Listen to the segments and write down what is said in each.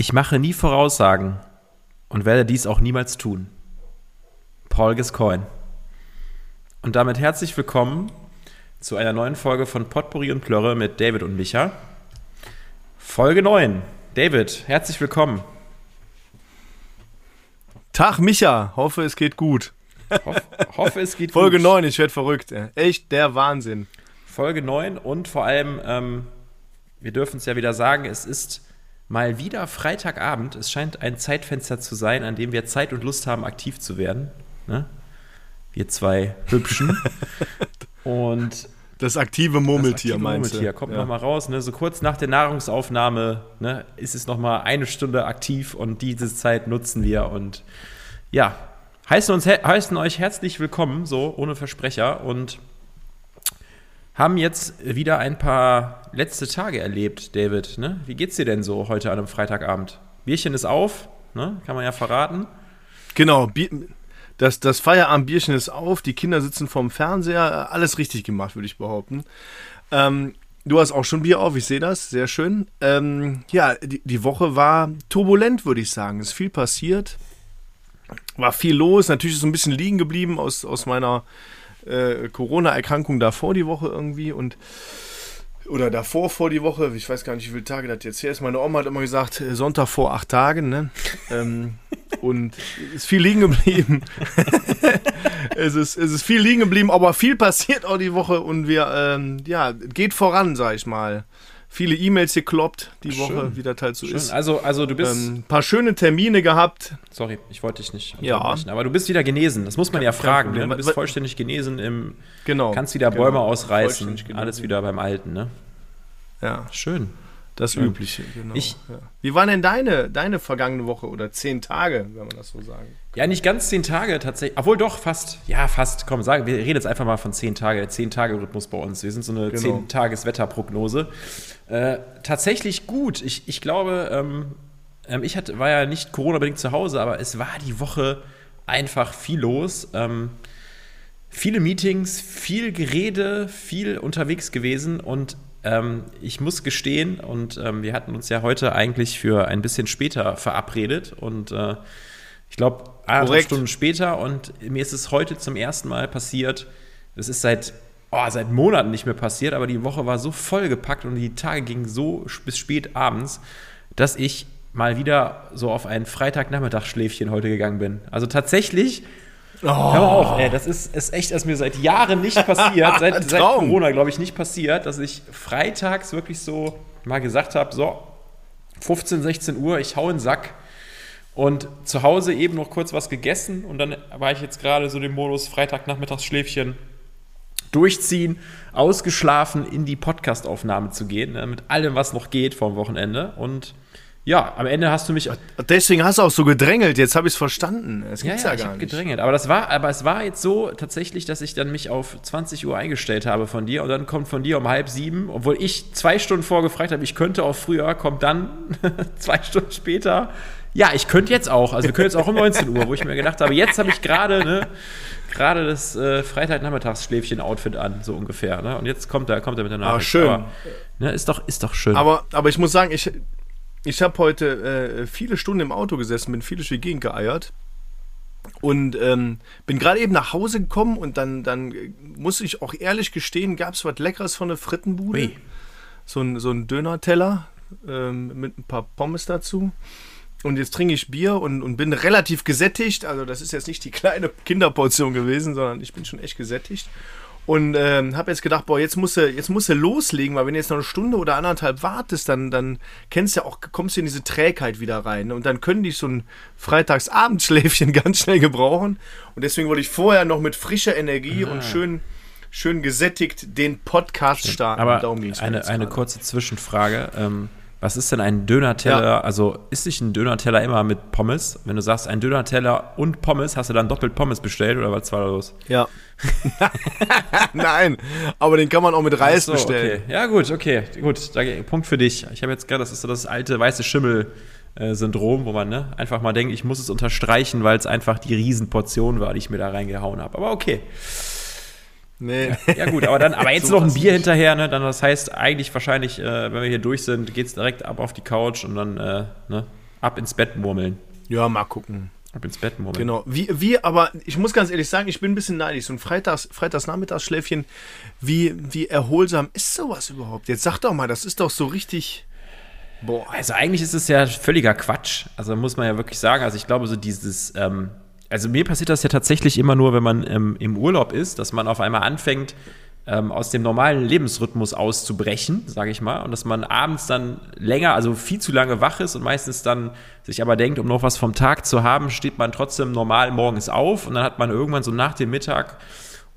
Ich mache nie Voraussagen und werde dies auch niemals tun. Paul Gascoigne. Und damit herzlich willkommen zu einer neuen Folge von Potpourri und Plörre mit David und Micha. Folge 9. David, herzlich willkommen. Tag, Micha. Hoffe, es geht gut. Hoff, hoffe, es geht Folge gut. 9, ich werde verrückt. Echt der Wahnsinn. Folge 9 und vor allem, ähm, wir dürfen es ja wieder sagen, es ist mal wieder Freitagabend. Es scheint ein Zeitfenster zu sein, an dem wir Zeit und Lust haben, aktiv zu werden. Ne? Wir zwei Hübschen. und Das aktive Murmeltier, das aktive meinst Murmeltier kommt Ja. noch mal raus. Ne? So kurz nach der Nahrungsaufnahme ne, ist es noch mal eine Stunde aktiv und diese Zeit nutzen wir. Und ja, heißen, uns, heißen euch herzlich willkommen, so ohne Versprecher. Und haben jetzt wieder ein paar letzte Tage erlebt, David. Ne? Wie geht's dir denn so heute an einem Freitagabend? Bierchen ist auf, ne? kann man ja verraten. Genau, das, das Feierabendbierchen ist auf, die Kinder sitzen vorm Fernseher. Alles richtig gemacht, würde ich behaupten. Ähm, du hast auch schon Bier auf, ich sehe das, sehr schön. Ähm, ja, die, die Woche war turbulent, würde ich sagen. Es ist viel passiert, war viel los. Natürlich ist so ein bisschen liegen geblieben aus, aus meiner äh, Corona-Erkrankung davor die Woche irgendwie und oder davor vor die Woche, ich weiß gar nicht, wie viele Tage das jetzt her ist. Meine Oma hat immer gesagt, äh, Sonntag vor acht Tagen, ne? ähm, und ist viel liegen geblieben. es, ist, es ist viel liegen geblieben, aber viel passiert auch die Woche und wir, ähm, ja, geht voran, sag ich mal. Viele E-Mails gekloppt die Woche, Schön. wie das halt so Schön. ist. Also, also du bist. Ein paar schöne Termine gehabt. Sorry, ich wollte dich nicht Ja. aber du bist wieder genesen. Das muss man ja fragen. Ne? Du bist vollständig genesen im. Genau. Kannst wieder genau. Bäume ausreißen. Vollständig genesen. Alles wieder beim Alten, ne? Ja, Schön. das Schön. Übliche, genau. Ich- ja. Wie war denn deine, deine vergangene Woche oder zehn Tage, wenn man das so sagen Ja, nicht ganz zehn Tage tatsächlich. Obwohl doch, fast. Ja, fast. Komm, sagen, wir reden jetzt einfach mal von zehn Tage. Der Zehn-Tage-Rhythmus bei uns. Wir sind so eine Genau. Zehn-Tages-Wetterprognose. Äh, tatsächlich gut. Ich, ich glaube, ähm, ähm, ich hatte, war ja nicht Corona-bedingt zu Hause, aber es war die Woche einfach viel los. Ähm, viele Meetings, viel Gerede, viel unterwegs gewesen und ähm, ich muss gestehen, und ähm, wir hatten uns ja heute eigentlich für ein bisschen später verabredet und äh, ich glaube, Korrekt. Stunden später und mir ist es heute zum ersten Mal passiert. Das ist seit, oh, seit Monaten nicht mehr passiert, aber die Woche war so vollgepackt und die Tage gingen so bis spät abends, dass ich mal wieder so auf ein Freitagnachmittagsschläfchen heute gegangen bin. Also tatsächlich Hör mal auf, ey, das ist, ist echt, das ist mir seit Jahren nicht passiert, seit, seit. Corona, glaube ich, nicht passiert, dass ich freitags wirklich so mal gesagt habe, so, 15, 16 Uhr, ich hau in den Sack und zu Hause eben noch kurz was gegessen und dann war ich jetzt gerade so im Modus Freitagnachmittagsschläfchen durchziehen, ausgeschlafen in die Podcastaufnahme zu gehen, ne, mit allem, was noch geht vom Wochenende und ja, am Ende hast du mich Deswegen hast du auch so gedrängelt, jetzt habe ich es verstanden. Ja, gibt's ja, ja, ich gar habe nicht. gedrängelt. Aber, das war, aber es war jetzt so tatsächlich, dass ich dann mich auf 20 Uhr eingestellt habe von dir und dann kommt von dir um halb sieben, obwohl ich zwei Stunden vorgefragt habe, ich könnte auch früher, kommt dann zwei Stunden später. Ja, ich könnte jetzt auch. Also wir können jetzt auch um 19 Uhr, wo ich mir gedacht habe, jetzt habe ich gerade ne, gerade das äh, Freitagnachmittagsschläfchen-Outfit an, so ungefähr. Ne? Und jetzt kommt er, kommt er mit der Nachricht. schön. Aber, ne, ist, doch, ist doch schön. Aber, aber ich muss sagen, ich, ich habe heute äh, viele Stunden im Auto gesessen, bin viel durch die Gegend geeiert. Und ähm, bin gerade eben nach Hause gekommen und dann, dann muss ich auch ehrlich gestehen, gab es was Leckeres von der Frittenbude. Ui. So ein, so ein Döner-Teller ähm, mit ein paar Pommes dazu. Und jetzt trinke ich Bier und, und bin relativ gesättigt. Also das ist jetzt nicht die kleine Kinderportion gewesen, sondern ich bin schon echt gesättigt. Und ähm, habe jetzt gedacht, boah, jetzt musst, du, jetzt musst du loslegen, weil wenn du jetzt noch eine Stunde oder anderthalb wartest, dann, dann kennst du ja auch, kommst du in diese Trägheit wieder rein. Und dann können die so ein Freitagsabendschläfchen ganz schnell gebrauchen. Und deswegen wollte ich vorher noch mit frischer Energie und schön, schön gesättigt den Podcast starten. Aber eine, eine kurze Zwischenfrage. Ähm, was ist denn ein Döner-Teller? Ja. Also ist nicht ein Döner-Teller immer mit Pommes? Wenn du sagst, ein Döner-Teller und Pommes, hast du dann doppelt Pommes bestellt oder was war da los? Ja. Nein, aber den kann man auch mit Reis so, bestellen. Okay. Ja, gut, okay. Gut, da, Punkt für dich. Ich habe jetzt gerade, das ist so das alte weiße Schimmel-Syndrom, wo man ne, einfach mal denkt, ich muss es unterstreichen, weil es einfach die Riesenportion war, die ich mir da reingehauen habe. Aber okay. Nee. Ja gut, aber dann, aber jetzt So noch ein Bier hinterher, ne? Dann das heißt eigentlich wahrscheinlich, äh, wenn wir hier durch sind, geht's direkt ab auf die Couch und dann, äh, ne? ab ins Bett murmeln. Ja, mal gucken. Ab ins Bett murmeln. Genau. Wie, wie, aber ich muss ganz ehrlich sagen, ich bin ein bisschen neidisch. So ein Freitags, Freitagsnachmittagsschläfchen, wie, wie erholsam ist sowas überhaupt? Jetzt sag doch mal, das ist doch so richtig. Boah. Also eigentlich ist es ja völliger Quatsch. Also muss man ja wirklich sagen. Also ich glaube, so dieses, ähm, also mir passiert das ja tatsächlich immer nur, wenn man ähm, im Urlaub ist, dass man auf einmal anfängt, ähm, aus dem normalen Lebensrhythmus auszubrechen, sage ich mal, und dass man abends dann länger, also viel zu lange wach ist und meistens dann sich aber denkt, um noch was vom Tag zu haben, steht man trotzdem normal morgens auf und dann hat man irgendwann so nach dem Mittag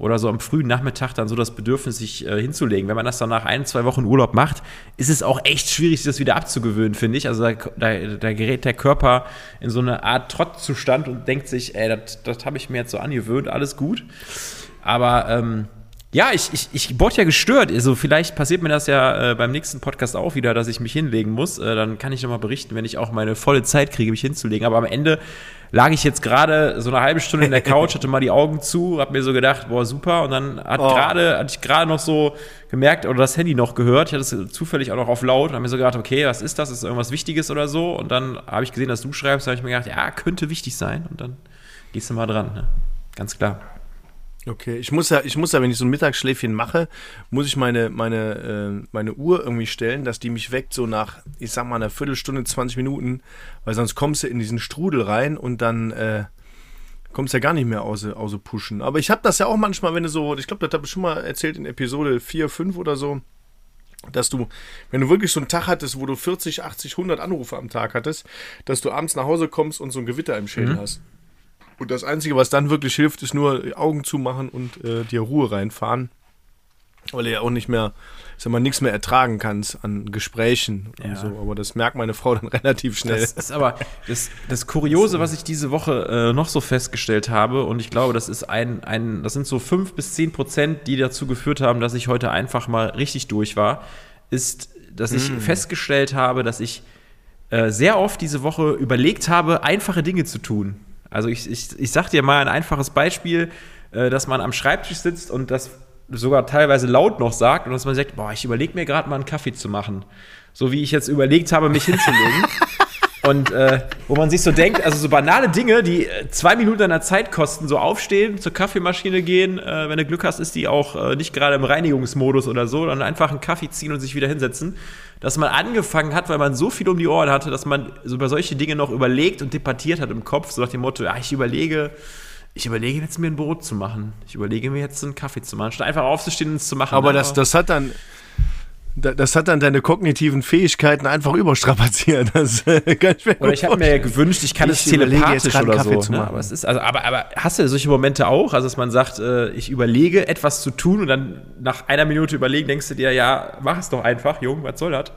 oder so am frühen Nachmittag dann so das Bedürfnis, sich äh, hinzulegen. Wenn man das dann nach ein, zwei Wochen Urlaub macht, ist es auch echt schwierig, sich das wieder abzugewöhnen, finde ich. Also da, da, da, gerät der Körper in so eine Art Trottzustand und denkt sich, ey, das habe ich mir jetzt so angewöhnt, alles gut. Aber ähm, ja, ich, ich, ich wurde ja gestört. Also vielleicht passiert mir das ja äh, beim nächsten Podcast auch wieder, dass ich mich hinlegen muss. Äh, dann kann ich nochmal berichten, wenn ich auch meine volle Zeit kriege, mich hinzulegen. Aber am Ende lag ich jetzt gerade so eine halbe Stunde in der Couch, hatte mal die Augen zu, hab mir so gedacht, boah, super. Und dann hat oh. gerade, hatte ich gerade noch so gemerkt oder das Handy noch gehört. Ich hatte es zufällig auch noch auf laut und habe mir so gedacht, okay, was ist das? Ist irgendwas Wichtiges oder so? Und dann habe ich gesehen, dass du schreibst, habe ich mir gedacht, ja, könnte wichtig sein. Und dann gehst du mal dran, ne? Ganz klar. Okay, ich muss ja, ich muss ja, wenn ich so ein Mittagsschläfchen mache, muss ich meine, meine, äh, meine Uhr irgendwie stellen, dass die mich weckt, so nach, ich sag mal, einer Viertelstunde, 20 Minuten, weil sonst kommst du in diesen Strudel rein und dann äh, kommst du ja gar nicht mehr aus, aus Pushen. Aber ich habe das ja auch manchmal, wenn du so, ich glaube, das habe ich schon mal erzählt in Episode 4, 5 oder so, dass du, wenn du wirklich so einen Tag hattest, wo du 40, 80, 100 Anrufe am Tag hattest, dass du abends nach Hause kommst und so ein Gewitter im Schädel mhm. hast. Und das Einzige, was dann wirklich hilft, ist nur Augen zumachen und äh, dir Ruhe reinfahren. Weil du ja auch nicht mehr, ich sag mal, nichts mehr ertragen kannst an Gesprächen ja. und so. Aber das merkt meine Frau dann relativ schnell. Das ist aber das, das Kuriose, was ich diese Woche äh, noch so festgestellt habe, und ich glaube, das ist ein, ein, das sind so fünf bis zehn Prozent, die dazu geführt haben, dass ich heute einfach mal richtig durch war, ist, dass ich mm. festgestellt habe, dass ich äh, sehr oft diese Woche überlegt habe, einfache Dinge zu tun. Also ich, ich, ich sag dir mal ein einfaches Beispiel, äh, dass man am Schreibtisch sitzt und das sogar teilweise laut noch sagt und dass man sagt, boah, ich überlege mir gerade mal einen Kaffee zu machen. So wie ich jetzt überlegt habe, mich hinzulegen. Und äh, wo man sich so denkt, also so banale Dinge, die äh, zwei Minuten deiner Zeit kosten, so aufstehen, zur Kaffeemaschine gehen, äh, wenn du Glück hast, ist die auch äh, nicht gerade im Reinigungsmodus oder so, dann einfach einen Kaffee ziehen und sich wieder hinsetzen. Dass man angefangen hat, weil man so viel um die Ohren hatte, dass man so über solche Dinge noch überlegt und debattiert hat im Kopf, so nach dem Motto, ja, ich überlege, ich überlege jetzt mir ein Brot zu machen. Ich überlege mir jetzt einen Kaffee zu machen, statt einfach aufzustehen und es zu machen. Aber das, das hat dann, das hat dann deine kognitiven Fähigkeiten einfach überstrapaziert. Das äh, kann ich mir oder ich habe mir ja gewünscht, ich kann ich es telepathisch oder Kaffee so. Ne? Aber, es ist, also, aber, aber hast du solche Momente auch? Also, dass man sagt, äh, ich überlege, etwas zu tun und dann nach einer Minute überlegen, denkst du dir, ja, mach es doch einfach, Jung, was soll das?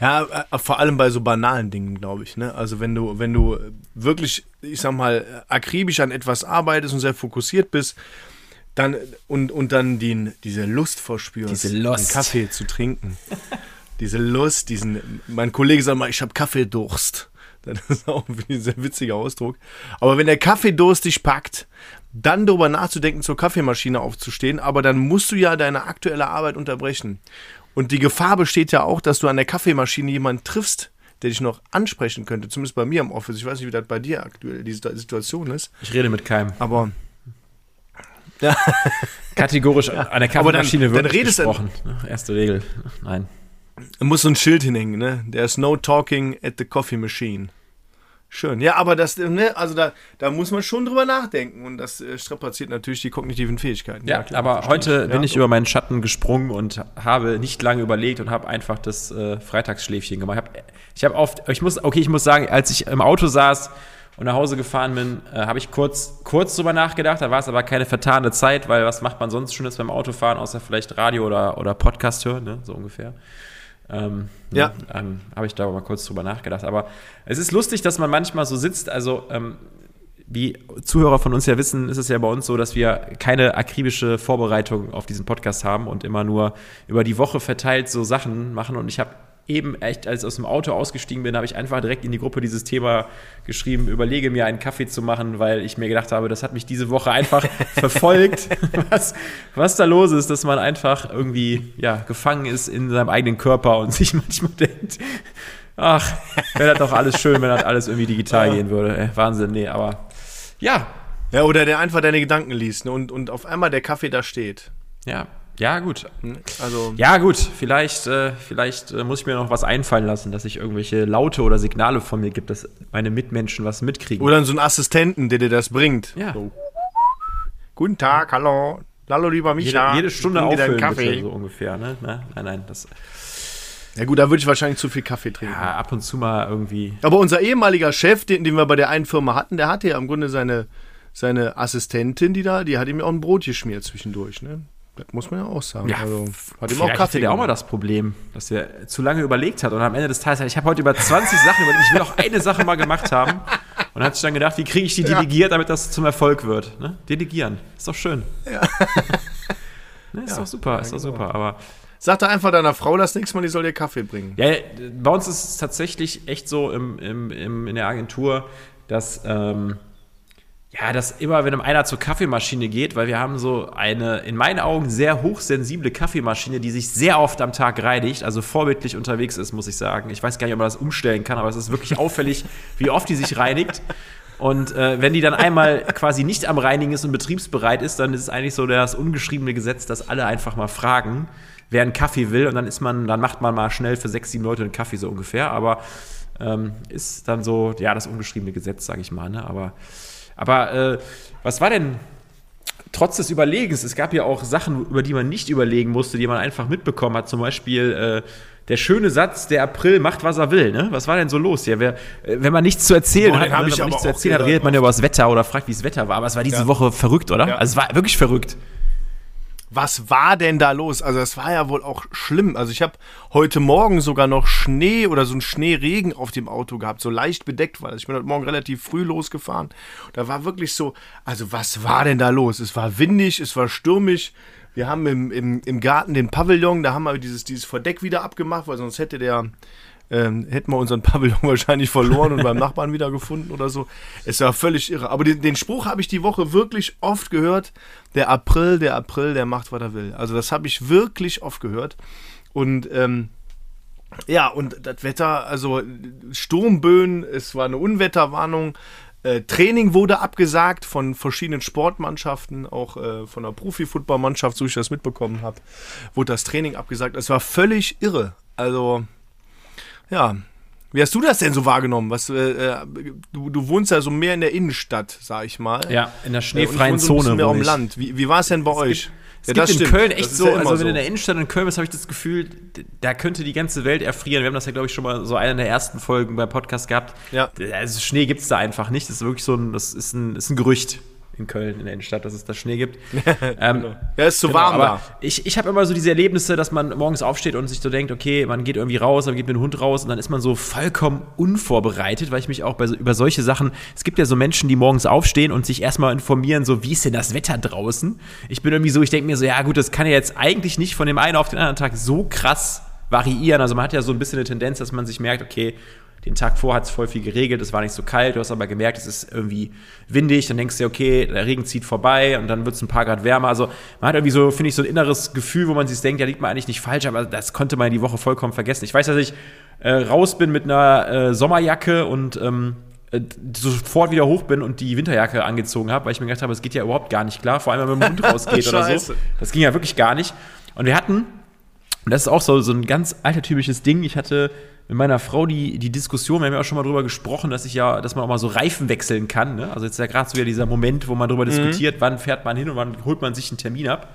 Ja, äh, vor allem bei so banalen Dingen, glaube ich. Ne? Also wenn du, wenn du wirklich, ich sag mal, akribisch an etwas arbeitest und sehr fokussiert bist, dann, und, und dann den, diese Lust verspürst, diese Lust. Kaffee zu trinken. diese Lust, diesen, mein Kollege sagt mal, ich habe Kaffeedurst. Das ist auch ein sehr witziger Ausdruck. Aber wenn der Kaffeedurst dich packt, dann darüber nachzudenken, zur Kaffeemaschine aufzustehen, aber dann musst du ja deine aktuelle Arbeit unterbrechen. Und die Gefahr besteht ja auch, dass du an der Kaffeemaschine jemanden triffst, der dich noch ansprechen könnte. Zumindest bei mir im Office. Ich weiß nicht, wie das bei dir aktuell die Situation ist. Ich rede mit keinem. Aber ja. Kategorisch ja. an der Kaffeemaschine wird gesprochen. Dann, Erste Regel. Nein. Muss so ein Schild hinhängen, ne? There's no talking at the coffee machine. Schön. Ja, aber das, ne, also da, da muss man schon drüber nachdenken und das äh, strapaziert natürlich die kognitiven Fähigkeiten. Ja, klar, aber heute bin ja, ich so. über meinen Schatten gesprungen und habe nicht lange überlegt und habe einfach das äh, Freitagsschläfchen gemacht. Ich habe hab oft, ich muss, okay, ich muss sagen, als ich im Auto saß, und nach Hause gefahren bin, äh, habe ich kurz, kurz drüber nachgedacht. Da war es aber keine vertane Zeit, weil was macht man sonst Schönes beim Autofahren, außer vielleicht Radio oder, oder Podcast hören, ne? so ungefähr. Ähm, ja. Ähm, habe ich da mal kurz drüber nachgedacht. Aber es ist lustig, dass man manchmal so sitzt. Also, ähm, wie Zuhörer von uns ja wissen, ist es ja bei uns so, dass wir keine akribische Vorbereitung auf diesen Podcast haben und immer nur über die Woche verteilt so Sachen machen. Und ich habe eben echt, als ich aus dem Auto ausgestiegen bin, habe ich einfach direkt in die Gruppe dieses Thema geschrieben, überlege mir einen Kaffee zu machen, weil ich mir gedacht habe, das hat mich diese Woche einfach verfolgt, was, was da los ist, dass man einfach irgendwie ja, gefangen ist in seinem eigenen Körper und sich manchmal denkt, Ach, wäre das doch alles schön, wenn das alles irgendwie digital gehen würde. Ey, Wahnsinn, nee, aber ja. Ja, oder der einfach deine Gedanken liest ne? und, und auf einmal der Kaffee da steht. Ja, ja, gut. Hm, Also, Ja, gut, vielleicht, äh, vielleicht äh, muss ich mir noch was einfallen lassen, dass ich irgendwelche Laute oder Signale von mir gibt, dass meine Mitmenschen was mitkriegen. oder so einen Assistenten, der dir das bringt. ja. So. Guten Tag, hallo. Hallo, lieber Jede, Micha. jede Stunde dir deinen auffüllen, Kaffee. bitte, so ungefähr. Ne? Na, nein, nein, das Ja gut, da würde ich wahrscheinlich zu viel Kaffee trinken. ja, ab und zu mal irgendwie. Aber unser ehemaliger Chef, den, den wir bei der einen Firma hatten, der hatte ja im Grunde seine, seine Assistentin, die da, die hat ihm ja auch ein Brot geschmiert zwischendurch. Ne? Das muss man ja auch sagen. Ja, also, hat ihm auch hatte Kaffee der auch mal das Problem, dass er zu lange überlegt hat und am Ende des Tages, ich habe heute über 20 Sachen überlegt, ich will auch eine Sache mal gemacht haben und hat sich dann gedacht, wie kriege ich die Ja. delegiert, damit das zum Erfolg wird. Ne? Delegieren, ist doch schön. Ne, ist doch super, ist doch genau. super, aber Sag doch einfach deiner Frau das nächste Mal, die soll dir Kaffee bringen. Ja, bei uns ist es tatsächlich echt so im, im, im, in der Agentur, dass, ähm, ja, dass immer, wenn einer zur Kaffeemaschine geht, weil wir haben so eine, in meinen Augen, sehr hochsensible Kaffeemaschine, die sich sehr oft am Tag reinigt, also vorbildlich unterwegs ist, muss ich sagen. Ich weiß gar nicht, ob man das umstellen kann, aber es ist wirklich auffällig, wie oft die sich reinigt. Und äh, wenn die dann einmal quasi nicht am Reinigen ist und betriebsbereit ist, dann ist es eigentlich so das ungeschriebene Gesetz, dass alle einfach mal fragen, wer einen Kaffee will. Und dann ist man, dann macht man mal schnell für sechs, sieben Leute einen Kaffee so ungefähr. Aber ähm, ist dann so, ja, das ungeschriebene Gesetz, sage ich mal. Ne? Aber, aber äh, was war denn trotz des Überlegens? Es gab ja auch Sachen, über die man nicht überlegen musste, die man einfach mitbekommen hat. Zum Beispiel äh, der schöne Satz, der April macht, was er will. Ne? Was war denn so los hier? Wer, äh, wenn man nichts zu erzählen Boah, hat, wenn man nichts zu erzählen hat, redet man ja über das Wetter oder fragt, wie das Wetter war. Aber es war diese Ja. Woche verrückt, oder? Ja. Also es war wirklich verrückt. Was war denn da los? Also das war ja wohl auch schlimm. Also ich habe heute Morgen sogar noch Schnee oder so einen Schneeregen auf dem Auto gehabt, so leicht bedeckt war das. Ich bin heute Morgen relativ früh losgefahren. Da war wirklich so, also was war denn da los? Es war windig, es war stürmisch. Wir haben im, im, im Garten den Pavillon, da haben wir dieses, dieses Verdeck wieder abgemacht, weil sonst hätte der, ähm, hätten wir unseren Pavillon wahrscheinlich verloren und beim Nachbarn wieder gefunden oder so. Es war völlig irre. Aber den, den Spruch habe ich die Woche wirklich oft gehört. Der April, der April, der macht, was er will. Also das habe ich wirklich oft gehört. Und ähm, ja, und das Wetter, also Sturmböen, es war eine Unwetterwarnung. Äh, Training wurde abgesagt von verschiedenen Sportmannschaften, auch äh, von der Profi-Football-Mannschaft, so ich das mitbekommen habe, wurde das Training abgesagt. Es war völlig irre. Also, ja. Wie hast du das denn so wahrgenommen? Was, äh, äh, du, du wohnst ja so mehr in der Innenstadt, sag ich mal. Ja, in der Äh, und schneefreien wohne so ein bisschen Zone. mehr ich. Land. Wie, wie war es denn bei euch? Es gibt in stimmt. Köln echt so, ja also wenn so. du in der Innenstadt in Köln bist, habe ich das Gefühl, da könnte die ganze Welt erfrieren. Wir haben das ja, glaube ich, schon mal so eine der ersten Folgen beim Podcast gehabt. Ja. Also Schnee gibt es da einfach nicht. Das ist wirklich so ein, das ist ein, ist ein Gerücht in Köln, in der Innenstadt, dass es da Schnee gibt. ähm, Ja, ist zu Genau, warm aber da. ich, ich habe immer so diese Erlebnisse, dass man morgens aufsteht und sich so denkt, okay, man geht irgendwie raus, man geht mit dem Hund raus und dann ist man so vollkommen unvorbereitet, weil ich mich auch bei, über solche Sachen, es gibt ja so Menschen, die morgens aufstehen und sich erstmal informieren, so wie ist denn das Wetter draußen? Ich bin irgendwie so, ich denke mir so, ja gut, das kann ja jetzt eigentlich nicht von dem einen auf den anderen Tag so krass variieren. Also man hat ja so ein bisschen eine Tendenz, dass man sich merkt, okay, den Tag vor hat es voll viel geregelt, es war nicht so kalt, du hast aber gemerkt, es ist irgendwie windig, dann denkst du dir, okay, der Regen zieht vorbei und dann wird es ein paar Grad wärmer. Also man hat irgendwie so, finde ich, so ein inneres Gefühl, wo man sich denkt, ja, liegt man eigentlich nicht falsch, aber das konnte man die Woche vollkommen vergessen. Ich weiß, dass ich äh, raus bin mit einer äh, Sommerjacke und ähm, äh, sofort wieder hoch bin und die Winterjacke angezogen habe, weil ich mir gedacht habe, es geht ja überhaupt gar nicht klar, vor allem wenn man mit dem Hund rausgeht oder so. Das ging ja wirklich gar nicht. Und wir hatten und das ist auch so, so ein ganz altertümliches Ding. Ich hatte mit meiner Frau die, die Diskussion, wir haben ja auch schon mal drüber gesprochen, dass ich ja, dass man auch mal so Reifen wechseln kann. Ne? Also jetzt ist ja gerade so wieder dieser Moment, wo man darüber diskutiert, wann fährt man hin und wann holt man sich einen Termin ab.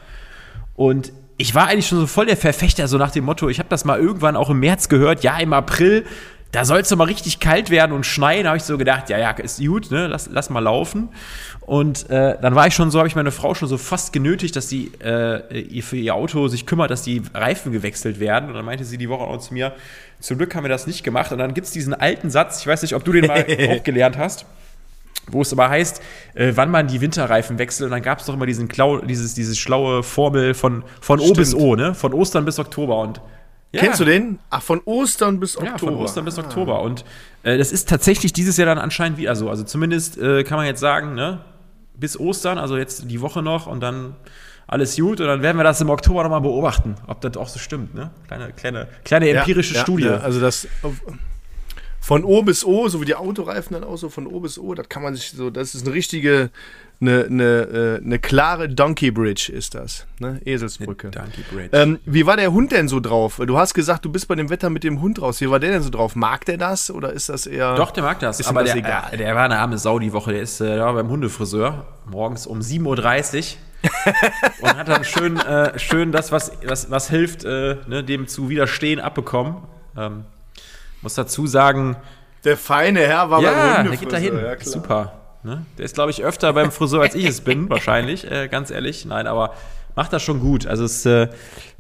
Und ich war eigentlich schon so voll der Verfechter, so nach dem Motto, ich habe das mal irgendwann auch im März gehört, ja, im April, da soll es mal richtig kalt werden und schneien. Da habe ich so gedacht, ja, ja, ist gut, ne? lass, lass mal laufen. Und äh, dann war ich schon so, habe ich meine Frau schon so fast genötigt, dass sie äh, ihr für ihr Auto sich kümmert, dass die Reifen gewechselt werden. Und dann meinte sie die Woche auch zu mir, zum Glück haben wir das nicht gemacht. Und dann gibt es diesen alten Satz, ich weiß nicht, ob du den mal auch gelernt hast wo es aber heißt, äh, wann man die Winterreifen wechselt. Und dann gab es doch immer diesen Klau dieses, dieses schlaue Formel von, von O bis O, ne? Von Ostern bis Oktober. Und ja, Kennst du den? Ach, von Ostern bis Oktober. Ja, von Ostern bis Oktober. Und äh, das ist tatsächlich dieses Jahr dann anscheinend wieder so. Also zumindest äh, kann man jetzt sagen, ne? Bis Ostern, also jetzt die Woche noch und dann alles gut. Und dann werden wir das im Oktober nochmal beobachten, ob das auch so stimmt, ne? Kleine, kleine, kleine empirische ja, Studie. Ja, also das. Von O bis O, so wie die Autoreifen dann auch so von O bis O, das kann man sich so, das ist eine richtige, eine, eine, äh, eine klare Donkey Bridge ist das, ne? Eselsbrücke. Donkey Bridge. Ähm, wie war der Hund denn so drauf? Du hast gesagt, du bist bei dem Wetter mit dem Hund raus. Wie war der denn so drauf? Mag der das oder ist das eher. Doch, der mag das. Ist aber das der, egal? äh, der war eine arme Sau die Woche. Der ist äh, der war beim Hundefriseur morgens um 7.30 Uhr. und hat dann schön, äh, schön das, was, was, was hilft, äh, ne, dem zu widerstehen, abbekommen. Ähm, muss dazu sagen, Der feine Herr war ja, beim der geht da hin. Hundefriseur, ja, klar. Super. Ne? Der ist, glaube ich, öfter beim Friseur, als ich es bin, wahrscheinlich, äh, ganz ehrlich. Nein, aber macht das schon gut. Also es, äh,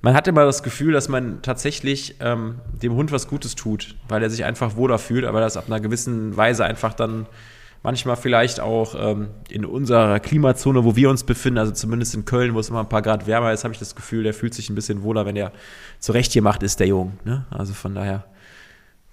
man hat immer das Gefühl, dass man tatsächlich ähm, dem Hund was Gutes tut, weil er sich einfach wohler fühlt, aber das ab einer gewissen Weise einfach dann manchmal vielleicht auch ähm, in unserer Klimazone, wo wir uns befinden, also zumindest in Köln, wo es immer ein paar Grad wärmer ist, habe ich das Gefühl, der fühlt sich ein bisschen wohler, wenn er zurecht gemacht ist, der Jung. Ne? Also von daher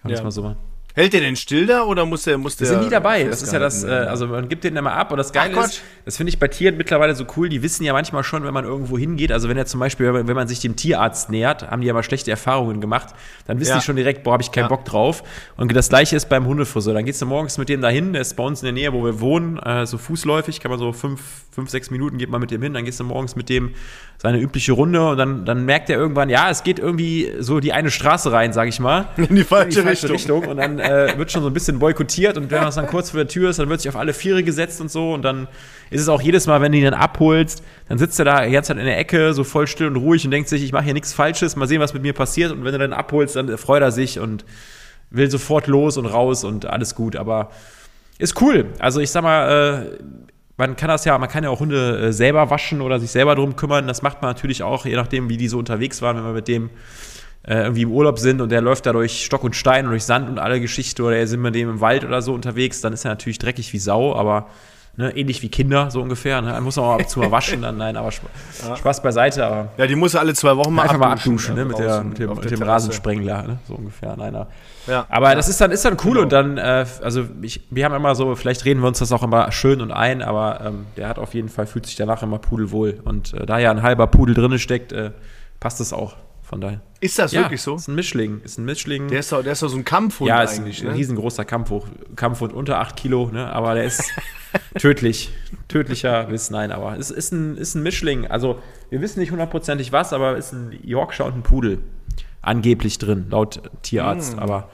kann Ja. es mal so machen. Hält der denn still da oder muss der. Muss Die der sind nie dabei. Das ist ja das, äh, also man gibt den immer ab. Und das Geile Ach, ist, das finde ich bei Tieren mittlerweile so cool, die wissen ja manchmal schon, wenn man irgendwo hingeht, also wenn er zum Beispiel, wenn man, wenn man sich dem Tierarzt nähert, haben die ja mal schlechte Erfahrungen gemacht, dann wissen Ja. die schon direkt, boah, habe ich keinen Ja. Bock drauf. Und das gleiche ist beim Hundefriseur. Dann gehst du morgens mit dem dahin, der ist bei uns in der Nähe, wo wir wohnen, äh, so fußläufig, kann man so fünf, fünf, sechs Minuten geht man mit dem hin, dann gehst du morgens mit dem seine übliche Runde und dann, dann merkt er irgendwann, ja, es geht irgendwie so die eine Straße rein, sag ich mal In die falsche, in die falsche Richtung. Richtung. Und dann äh, wird schon so ein bisschen boykottiert und wenn das dann kurz vor der Tür ist, dann wird sich auf alle Viere gesetzt und so. Und dann ist es auch jedes Mal, wenn du ihn dann abholst, dann sitzt er da ganze Zeit in der Ecke, so voll still und ruhig und denkt sich, ich mache hier nichts Falsches, mal sehen, was mit mir passiert. Und wenn du dann abholst, dann freut er sich und will sofort los und raus und alles gut. Aber ist cool. Also ich sag mal, äh, man kann das ja, man kann ja auch Hunde äh, selber waschen oder sich selber drum kümmern. Das macht man natürlich auch, je nachdem, wie die so unterwegs waren, wenn wir mit dem äh, irgendwie im Urlaub sind und der läuft da durch Stock und Stein und durch Sand und alle Geschichte oder sind mit dem im Wald oder so unterwegs, dann ist er natürlich dreckig wie Sau, aber ne, ähnlich wie Kinder so ungefähr. Ne? Muss man auch ab und zu mal waschen, dann nein, aber Sp Spaß beiseite, aber Ja, die muss er alle zwei Wochen mal einfach mal abduschen, abduschen, ne, mit, der, mit dem, mit dem. Rasensprengler, ne, so ungefähr. Nein, aber Ja. aber das ist dann, ist dann cool Genau. und dann, äh, also ich, wir haben immer so, vielleicht reden wir uns das auch immer schön und ein, aber ähm, der hat auf jeden Fall, fühlt sich danach immer pudelwohl. Und äh, da ja ein halber Pudel drin steckt, äh, passt es auch. Von daher. Ist das ja, wirklich so? Ist ein Mischling. Ist ein Mischling. Der ist doch, der ist doch so ein Kampfhund ja, ist eigentlich. ein ne? riesengroßer Kampfhund, Kampfhund unter 8 Kilo, ne? aber der ist tödlich. Tödlicher Biss, nein, aber es ist ein, ist ein Mischling. Also, wir wissen nicht hundertprozentig was, aber es ist ein Yorkshire und ein Pudel. Angeblich drin, laut Tierarzt. Mm. Aber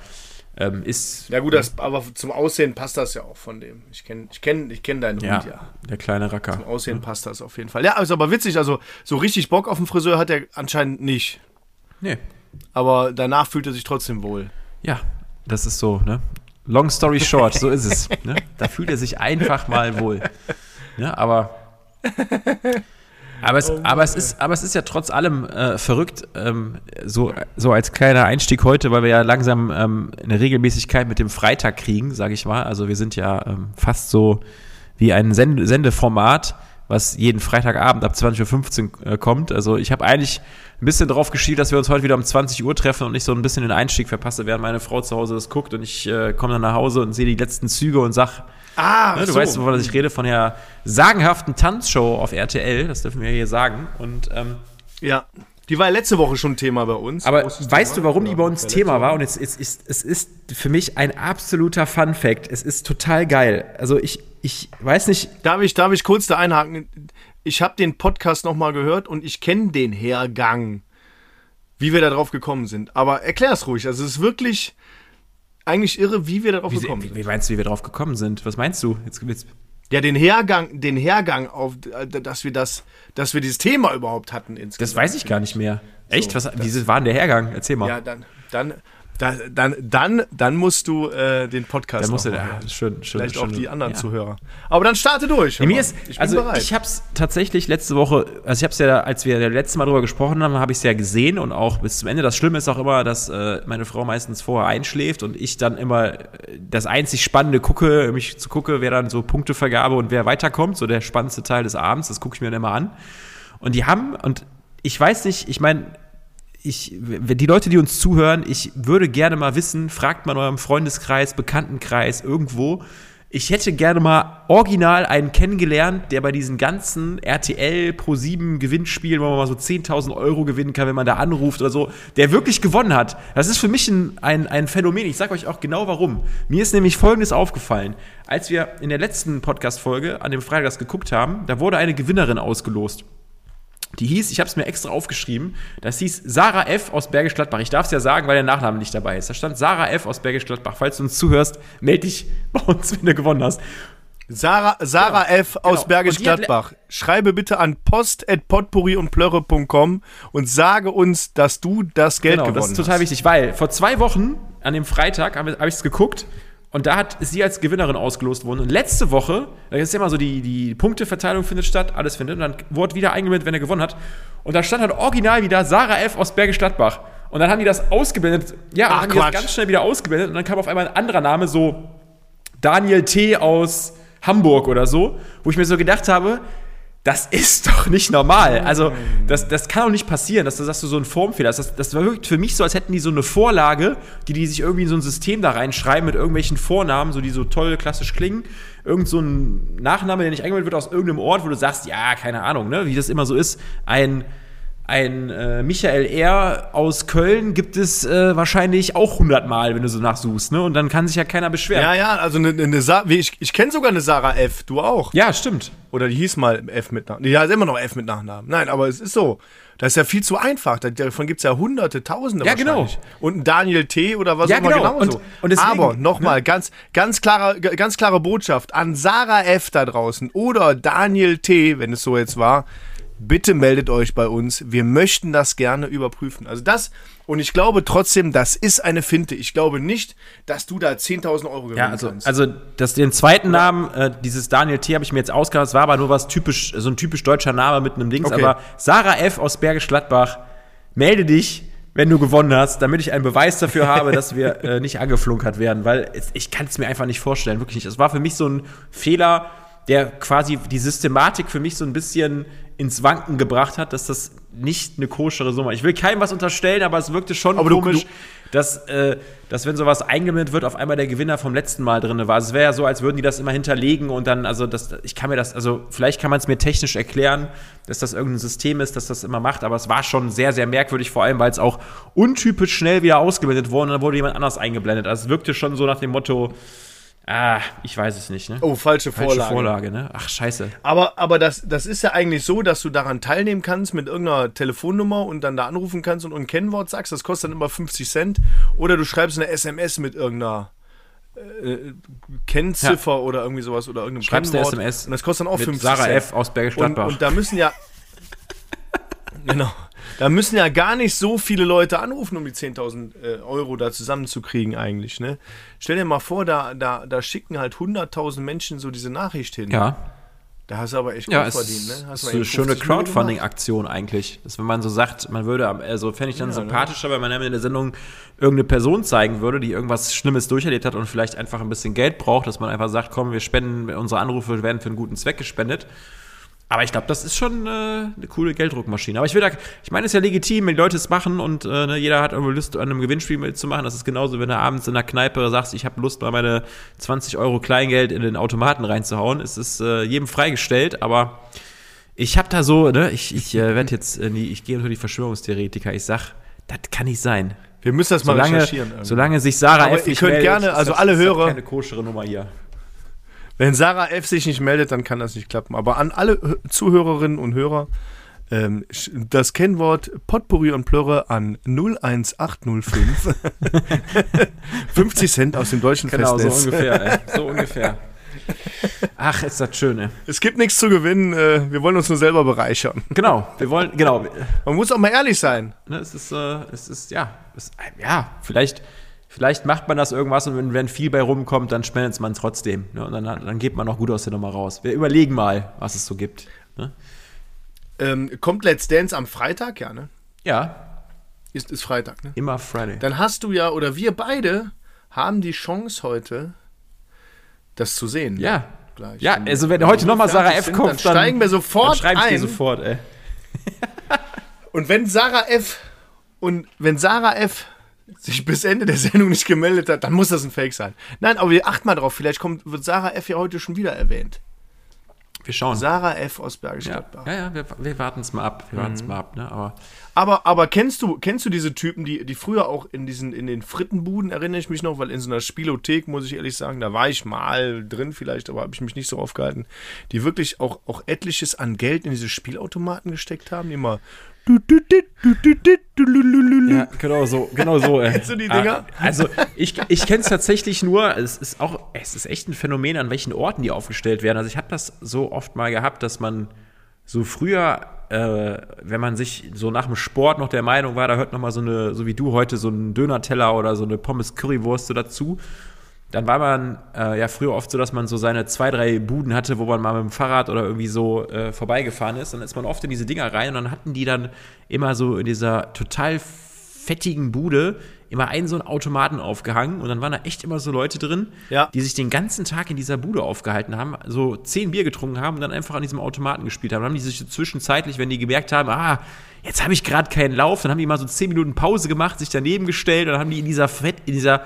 ähm, ist. Ja gut, das, aber zum Aussehen passt das ja auch von dem. Ich kenne ich kenn, ich kenn deinen ja, Hund ja. der kleine Racker. Zum Aussehen passt das auf jeden Fall. Ja, ist aber witzig, also so richtig Bock auf den Friseur hat er anscheinend nicht. Nee. Aber danach fühlt er sich trotzdem wohl. Ja, das ist so, ne? Long story short, so ist es. Ne? Da fühlt er sich einfach mal wohl. Ne? Aber, aber, es, aber, es ist, aber es ist ja trotz allem äh, verrückt, ähm, so, so als kleiner Einstieg heute, weil wir ja langsam ähm, eine Regelmäßigkeit mit dem Freitag kriegen, sage ich mal. Also wir sind ja ähm, fast so wie ein Send Sendeformat, was jeden Freitagabend ab 20.15 Uhr äh, kommt. Also ich habe eigentlich ein bisschen drauf geschielt, dass wir uns heute wieder um 20 Uhr treffen und ich so ein bisschen den Einstieg verpasse, während meine Frau zu Hause das guckt und ich äh, komme dann nach Hause und sehe die letzten Züge und sag, Ah, ne, du weißt, wovon ich rede, von der sagenhaften Tanzshow auf RTL, das dürfen wir hier sagen. Und ähm, Ja, die war ja letzte Woche schon Thema bei uns. aber Großes weißt Thema. du, warum die bei uns Thema war? Und es ist, ist, es ist für mich ein absoluter Fun Fact. Es ist total geil. Also ich, ich weiß nicht, Darf ich, darf ich kurz da einhaken? Ich habe den Podcast nochmal gehört und ich kenne den Hergang, wie wir da drauf gekommen sind. Aber erklär es ruhig. Also es ist wirklich eigentlich irre, wie wir darauf wie, gekommen sind. wie meinst du, wie wir drauf gekommen sind? Was meinst du? Jetzt, jetzt, Ja, den Hergang, den Hergang auf, äh, dass wir das, dass wir dieses Thema überhaupt hatten insgesamt. das weiß ich gar nicht mehr. Echt? So, Was, wie war denn der Hergang? Erzähl mal. Ja, dann, dann, da- dann, dann, dann musst du äh, den Podcast Dann musst du hören. schön, schön, Vielleicht schön, auch die anderen ja. Zuhörer. Aber dann starte durch. hör Mir ist, ich bin also bereit. ich habe es tatsächlich letzte Woche, also ich habe es ja, als wir das letzte Mal drüber gesprochen haben, habe ich es ja gesehen und auch bis zum Ende. Das Schlimme ist auch immer, dass äh, meine Frau meistens vorher einschläft und ich dann immer äh, das einzig Spannende gucke, mich zu gucke, wer dann so Punktevergabe und wer weiterkommt, so der spannendste Teil des Abends, das gucke ich mir dann immer an. Und die haben, und ich weiß nicht, ich meine, ich, die Leute, die uns zuhören, ich würde gerne mal wissen, fragt mal in eurem Freundeskreis, Bekanntenkreis, irgendwo, ich hätte gerne mal original einen kennengelernt, der bei diesen ganzen RTL Pro 7 Gewinnspielen, wo man mal so 10.000 Euro gewinnen kann, wenn man da anruft oder so, der wirklich gewonnen hat. Das ist für mich ein, ein, ein Phänomen. Ich sage euch auch genau warum. Mir ist nämlich Folgendes aufgefallen. Als wir in der letzten Podcast-Folge an dem Freitag das geguckt haben, da wurde eine Gewinnerin ausgelost. Die hieß, ich habe es mir extra aufgeschrieben, das hieß Sarah F. aus Bergisch Gladbach. Ich darf es ja sagen, weil der Nachname nicht dabei ist. Da stand Sarah F. aus Bergisch Gladbach. Falls du uns zuhörst, melde dich bei uns, wenn du gewonnen hast. Sarah, Sarah genau, F. aus genau. Bergisch Gladbach. Schreibe bitte an post.potpourri und plörre.com und sage uns, dass du das Geld genau, gewonnen hast. Das ist total wichtig, weil vor zwei Wochen, an dem Freitag, habe hab ich es geguckt und da hat, sie als Gewinnerin ausgelost worden. Und letzte Woche, da ist ja immer so, die, die Punkteverteilung findet statt, alles findet. Und dann wurde wieder eingeblendet, wenn er gewonnen hat. Und da stand halt original wieder Sarah F. aus Bergisch Gladbach. Und dann haben die das ausgeblendet. Ja, Ach, haben die das ganz schnell wieder ausgeblendet. Und dann kam auf einmal ein anderer Name, so Daniel T. aus Hamburg oder so, wo ich mir so gedacht habe, das ist doch nicht normal. Also, das, das kann doch nicht passieren, dass, dass du so einen Formfehler hast. Das, das war wirklich für mich so, als hätten die so eine Vorlage, die die sich irgendwie in so ein System da reinschreiben mit irgendwelchen Vornamen, so die so toll klassisch klingen. Irgend so ein Nachname, der nicht eingemeldet wird aus irgendeinem Ort, wo du sagst, ja, keine Ahnung, ne, wie das immer so ist. Ein ein äh, Michael R. aus Köln gibt es äh, wahrscheinlich auch hundertmal, wenn du so nachsuchst, ne? Und dann kann sich ja keiner beschweren. Ja, ja, also eine, eine Sa ich, ich kenne sogar eine Sarah F., du auch. Ja, stimmt. Oder die hieß mal F mit Nachnamen. Die heißt immer noch F mit Nachnamen. Nein, aber es ist so. Das ist ja viel zu einfach. Davon gibt es ja hunderte, tausende Ja, genau. Und ein Daniel T. oder was ja, auch immer genau. genauso. Und, und deswegen, aber nochmal, ne? ganz, ganz, klare, ganz klare Botschaft an Sarah F. da draußen oder Daniel T., wenn es so jetzt war bitte meldet euch bei uns. Wir möchten das gerne überprüfen. Also das, und ich glaube trotzdem, das ist eine Finte. Ich glaube nicht, dass du da 10.000 Euro gewinnen ja, also, kannst. Also das, den zweiten Namen, äh, dieses Daniel T. habe ich mir jetzt ausgedacht. Das war aber nur was typisch, so ein typisch deutscher Name mit einem Dings. Okay. Aber Sarah F. aus Bergisch Gladbach, melde dich wenn du gewonnen hast, damit ich einen Beweis dafür habe, dass wir äh, nicht angeflunkert werden, weil es, ich kann es mir einfach nicht vorstellen, wirklich nicht. Es war für mich so ein Fehler, der quasi die Systematik für mich so ein bisschen ins Wanken gebracht hat, dass das nicht eine koschere Summe. Ich will keinem was unterstellen, aber es wirkte schon aber komisch, du, du dass, äh, dass wenn sowas eingeblendet wird, auf einmal der Gewinner vom letzten Mal drin war. Also es wäre ja so, als würden die das immer hinterlegen und dann, also das, ich kann mir das, also vielleicht kann man es mir technisch erklären, dass das irgendein System ist, das das immer macht, aber es war schon sehr, sehr merkwürdig, vor allem, weil es auch untypisch schnell wieder ausgeblendet wurde und dann wurde jemand anders eingeblendet. Also es wirkte schon so nach dem Motto, Ah, ich weiß es nicht, ne? Oh, falsche Vorlage. Falsche Vorlage, ne? Ach, scheiße. Aber, aber das, das ist ja eigentlich so, dass du daran teilnehmen kannst mit irgendeiner Telefonnummer und dann da anrufen kannst und ein Kennwort sagst. Das kostet dann immer 50 Cent. Oder du schreibst eine SMS mit irgendeiner äh, Kennziffer ja. oder irgendwie sowas oder irgendeinem Schreibst Kennwort. eine SMS. Und das kostet dann auch 50 Sarah Cent. Sarah F. aus Bergisch Gladbach. Und, und da müssen ja. genau. Da müssen ja gar nicht so viele Leute anrufen, um die 10.000 äh, Euro da zusammenzukriegen eigentlich. Ne? Stell dir mal vor, da, da, da schicken halt 100.000 Menschen so diese Nachricht hin. Ja. Da hast du aber echt gut ja, verdient, ne? Hast das ist eine schöne Crowdfunding-Aktion eigentlich. Dass wenn man so sagt, man würde, also fände ich dann ja, ne? sympathischer, ne? wenn man in der Sendung irgendeine Person zeigen würde, die irgendwas Schlimmes durcherlebt hat und vielleicht einfach ein bisschen Geld braucht, dass man einfach sagt, komm, wir spenden, unsere Anrufe werden für einen guten Zweck gespendet. Aber ich glaube, das ist schon äh, eine coole Gelddruckmaschine. Aber ich will da, ich meine, es ist ja legitim, wenn die Leute es machen und äh, ne, jeder hat irgendwie Lust, an einem Gewinnspiel mitzumachen. Das ist genauso, wenn du abends in der Kneipe sagst, ich habe Lust, mal meine 20 Euro Kleingeld in den Automaten reinzuhauen. Es ist äh, jedem freigestellt, aber ich habe da so, ne, ich, ich äh, werde jetzt, in die, ich gehe unter die Verschwörungstheoretiker. Ich sag, das kann nicht sein. Wir müssen das mal solange, recherchieren. Irgendwie. Solange sich Sarah Aber F. ihr könnt meldet, gerne, also alle Hörer. Keine koschere Nummer hier. Wenn Sarah F. sich nicht meldet, dann kann das nicht klappen. Aber an alle Zuhörerinnen und Hörer, ähm, das Kennwort Potpourri und Plörre an 01805. 50 Cent aus dem deutschen genau, Festnetz. so ungefähr, ey. So ungefähr. Ach, ist das schön, ey. Es gibt nichts zu gewinnen, äh, wir wollen uns nur selber bereichern. Genau, wir wollen, genau. Man muss auch mal ehrlich sein. Ne, es ist, äh, es ist, ja, es, ja, vielleicht Vielleicht macht man das irgendwas und wenn, wenn viel bei rumkommt, dann spendet man trotzdem. Ne? Und dann, dann geht man noch gut aus der Nummer raus. Wir überlegen mal, was es so gibt. Ne? Ähm, kommt Let's Dance am Freitag, ja, ne? Ja. Ist, ist Freitag, ne? Immer Friday. Dann hast du ja, oder wir beide haben die Chance heute, das zu sehen. Ja. Gleich. Ja, also wenn heute nochmal Sarah F. kommt, dann, steigen wir sofort dann ein. dir sofort, ey. und wenn Sarah F. und wenn Sarah F sich bis Ende der Sendung nicht gemeldet hat, dann muss das ein Fake sein. Nein, aber wir achten mal drauf, vielleicht kommt, wird Sarah F. ja heute schon wieder erwähnt. Wir schauen. Sarah F. aus Bergisch Ja, Gladbach. ja, ja wir, wir warten es mal ab. Wir warten es mal ab, ne? Aber Aber, aber kennst du, kennst du diese Typen, die, die früher auch in diesen, in den Frittenbuden, erinnere ich mich noch, weil in so einer Spielothek, muss ich ehrlich sagen, da war ich mal drin vielleicht, aber habe ich mich nicht so aufgehalten, die wirklich auch, auch etliches an Geld in diese Spielautomaten gesteckt haben, die immer Ja, genau so, genau so. Ey. Kennst du die Dinger? Ah, Also ich, ich kenne es tatsächlich nur, es ist auch, es ist echt ein Phänomen, an welchen Orten die aufgestellt werden. Also ich habe das so oft mal gehabt, dass man so früher, äh, wenn man sich so nach dem Sport noch der Meinung war, da hört noch mal so eine, so wie du heute, so ein Döner-Teller oder so eine Pommes-Currywurst dazu. Dann war man äh, ja früher oft so, dass man so seine zwei, drei Buden hatte, wo man mal mit dem Fahrrad oder irgendwie so äh, vorbeigefahren ist. Dann ist man oft in diese Dinger rein und dann hatten die dann immer so in dieser total fettigen Bude immer einen so einen Automaten aufgehangen und dann waren da echt immer so Leute drin, Ja. die sich den ganzen Tag in dieser Bude aufgehalten haben, so zehn Bier getrunken haben und dann einfach an diesem Automaten gespielt haben. Dann haben die sich zwischenzeitlich, wenn die gemerkt haben, ah, jetzt habe ich gerade keinen Lauf, dann haben die mal so zehn Minuten Pause gemacht, sich daneben gestellt und dann haben die in dieser Fett, in dieser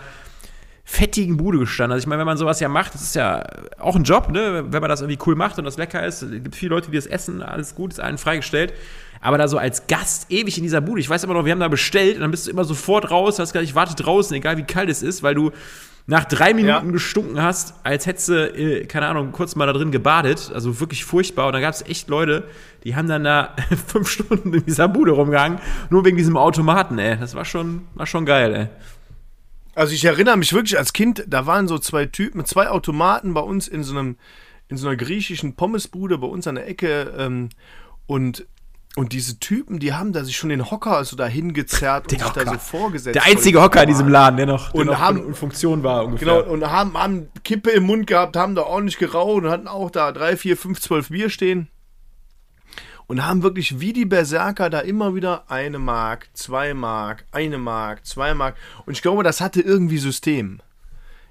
fettigen Bude gestanden. Also ich meine, wenn man sowas ja macht, das ist ja auch ein Job, ne? wenn man das irgendwie cool macht und das lecker ist. Es gibt viele Leute, die das essen, alles gut, ist allen freigestellt. Aber da so als Gast ewig in dieser Bude, ich weiß immer noch, wir haben da bestellt und dann bist du immer sofort raus, hast gesagt, ich warte draußen, egal wie kalt es ist, weil du nach drei Minuten Ja. gestunken hast, als hättest du, äh, keine Ahnung, kurz mal da drin gebadet. Also wirklich furchtbar. Und da gab es echt Leute, die haben dann da fünf Stunden in dieser Bude rumgehangen, nur wegen diesem Automaten, ey. Das war schon, war schon geil, ey. Also ich erinnere mich wirklich als Kind, da waren so zwei Typen, zwei Automaten bei uns in so einem, in so einer griechischen Pommesbude bei uns an der Ecke ähm, und und diese Typen, die haben da sich schon den Hocker also da hingezerrt und sich da so vorgesetzt. Der einzige Hocker in diesem. Laden, der noch, der Und noch haben- in Funktion war ungefähr. Genau, und haben, haben Kippe im Mund gehabt, haben da ordentlich geraucht und hatten auch da drei, vier, fünf, zwölf Bier stehen. Und haben wirklich wie die Berserker da immer wieder eine Mark, zwei Mark, eine Mark, zwei Mark. Und ich glaube, das hatte irgendwie System.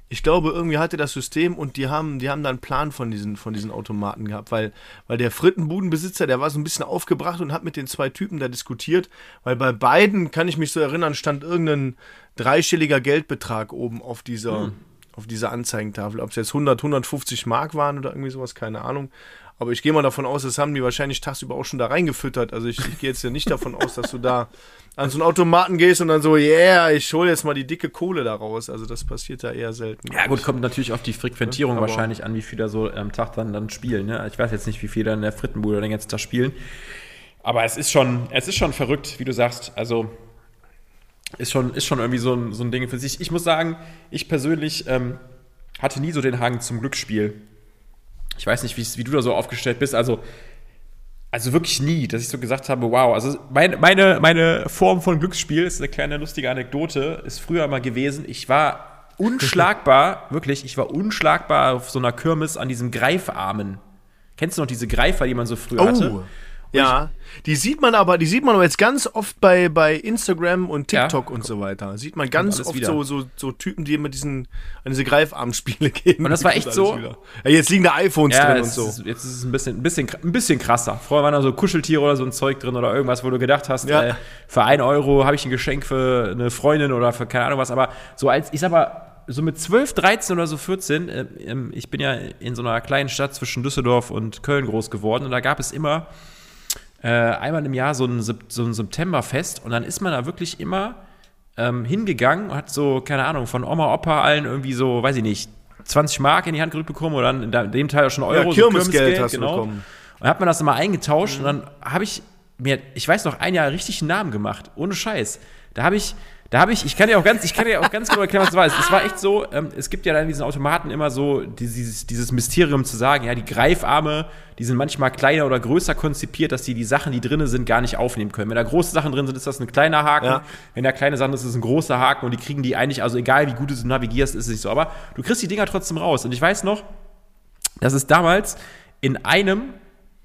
Ich glaube, irgendwie hatte das System und die haben, die haben da einen Plan von diesen, von diesen Automaten gehabt, weil, weil der Frittenbudenbesitzer, der war so ein bisschen aufgebracht und hat mit den zwei Typen da diskutiert, weil bei beiden, kann ich mich so erinnern, stand irgendein dreistelliger Geldbetrag oben auf dieser, auf dieser Anzeigentafel. Ob es jetzt 100, 150 Mark waren oder irgendwie sowas, keine Ahnung. Aber ich gehe mal davon aus, das haben die wahrscheinlich tagsüber auch schon da reingefüttert. Also ich, ich gehe jetzt ja nicht davon aus, dass du da an so einen Automaten gehst und dann so, yeah, ich hole jetzt mal die dicke Kohle da raus. Also das passiert da eher selten. Ja gut, kommt natürlich auf die Frequentierung Aber- wahrscheinlich an, wie viel da so am Tag dann, dann spielen. Ne? Ich weiß jetzt nicht, wie viele da in der Frittenbude den ganzen Tag spielen. Aber es ist schon, es ist schon verrückt, wie du sagst. Also ist schon, ist schon irgendwie so ein, so ein Ding für sich. Ich muss sagen, ich persönlich ähm, hatte nie so den Hang zum Glücksspiel. Ich weiß nicht, wie, du da so aufgestellt bist. Also, also wirklich nie, dass ich so gesagt habe, wow, also meine, meine, meine Form von Glücksspiel, ist eine kleine lustige Anekdote, ist früher mal gewesen, ich war unschlagbar, wirklich, ich war unschlagbar auf so einer Kirmes an diesem Greifarmen. Kennst du noch diese Greifer, die man so früher hatte? Ja. Die sieht man aber, die sieht man aber jetzt ganz oft bei, bei Instagram und TikTok Ja. und so weiter. Sieht man ganz oft wieder. so, so, so Typen, die mit diesen, an diese Greifarmspiele gehen. Und das war echt so-. Ja, jetzt liegen da iPhones Ja, drin und so. ist, jetzt ist es ein bisschen, ein, bisschen, ein bisschen krasser. Vorher waren da so Kuscheltiere oder so ein Zeug drin oder irgendwas, wo du gedacht hast, Ja. äh, für ein Euro habe ich ein Geschenk für eine Freundin oder für keine Ahnung was. Aber so als, ich sag mal, so mit 12, 13 oder so 14, äh, ähm, ich bin ja in so einer kleinen Stadt zwischen Düsseldorf und Köln groß geworden und da gab es immer äh, einmal im Jahr so ein, so ein Septemberfest und dann ist man da wirklich immer ähm, hingegangen und hat so, keine Ahnung, von Oma, Opa allen irgendwie so, weiß ich nicht, 20 Mark in die Hand gedrückt bekommen oder dann in dem Teil auch schon Euro. Ja, so Kirmesgeld hast du genau. bekommen. Und dann hat man das immer eingetauscht und dann habe ich mir, ich weiß noch, ein Jahr richtig einen Namen gemacht, ohne Scheiß. Da habe ich, da habe ich, ich kann dir auch ganz, ich kann dir auch ganz genau erklären, was es war. Es, es war echt so, ähm, es gibt ja dann in diesen Automaten immer so dieses, dieses Mysterium zu sagen, ja, die Greifarme, die sind manchmal kleiner oder größer konzipiert, dass die die Sachen, die drin sind, gar nicht aufnehmen können. Wenn da große Sachen drin sind, ist das ein kleiner Haken. Ja. Wenn da kleine Sachen sind, ist es ein großer Haken und die kriegen die eigentlich, also egal wie gut du navigierst, ist es nicht so. Aber du kriegst die Dinger trotzdem raus. Und ich weiß noch, dass es damals in einem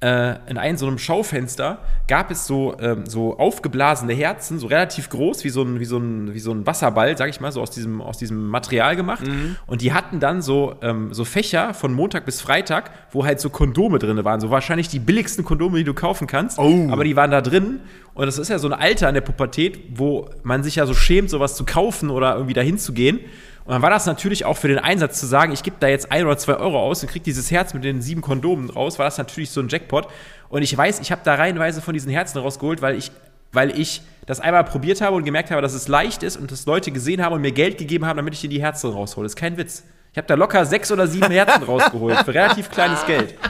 in einem so einem Schaufenster gab es so, ähm, so aufgeblasene Herzen, so relativ groß, wie so ein, wie so ein, wie so ein Wasserball, sag ich mal, so aus diesem, aus diesem Material gemacht. Mhm. Und die hatten dann so, ähm, so Fächer von Montag bis Freitag, wo halt so Kondome drin waren. So wahrscheinlich die billigsten Kondome, die du kaufen kannst. Oh. Aber die waren da drin. Und das ist ja so ein Alter in der Pubertät, wo man sich ja so schämt, sowas zu kaufen oder irgendwie dahin zu gehen. Und dann war das natürlich auch für den Einsatz zu sagen, ich gebe da jetzt ein oder zwei Euro aus und kriege dieses Herz mit den sieben Kondomen raus, war das natürlich so ein Jackpot. Und ich weiß, ich habe da reihenweise von diesen Herzen rausgeholt, weil ich, weil ich das einmal probiert habe und gemerkt habe, dass es leicht ist und dass Leute gesehen haben und mir Geld gegeben haben, damit ich dir die Herzen raushole. Das ist kein Witz. Ich habe da locker sechs oder sieben Herzen rausgeholt für relativ kleines Geld.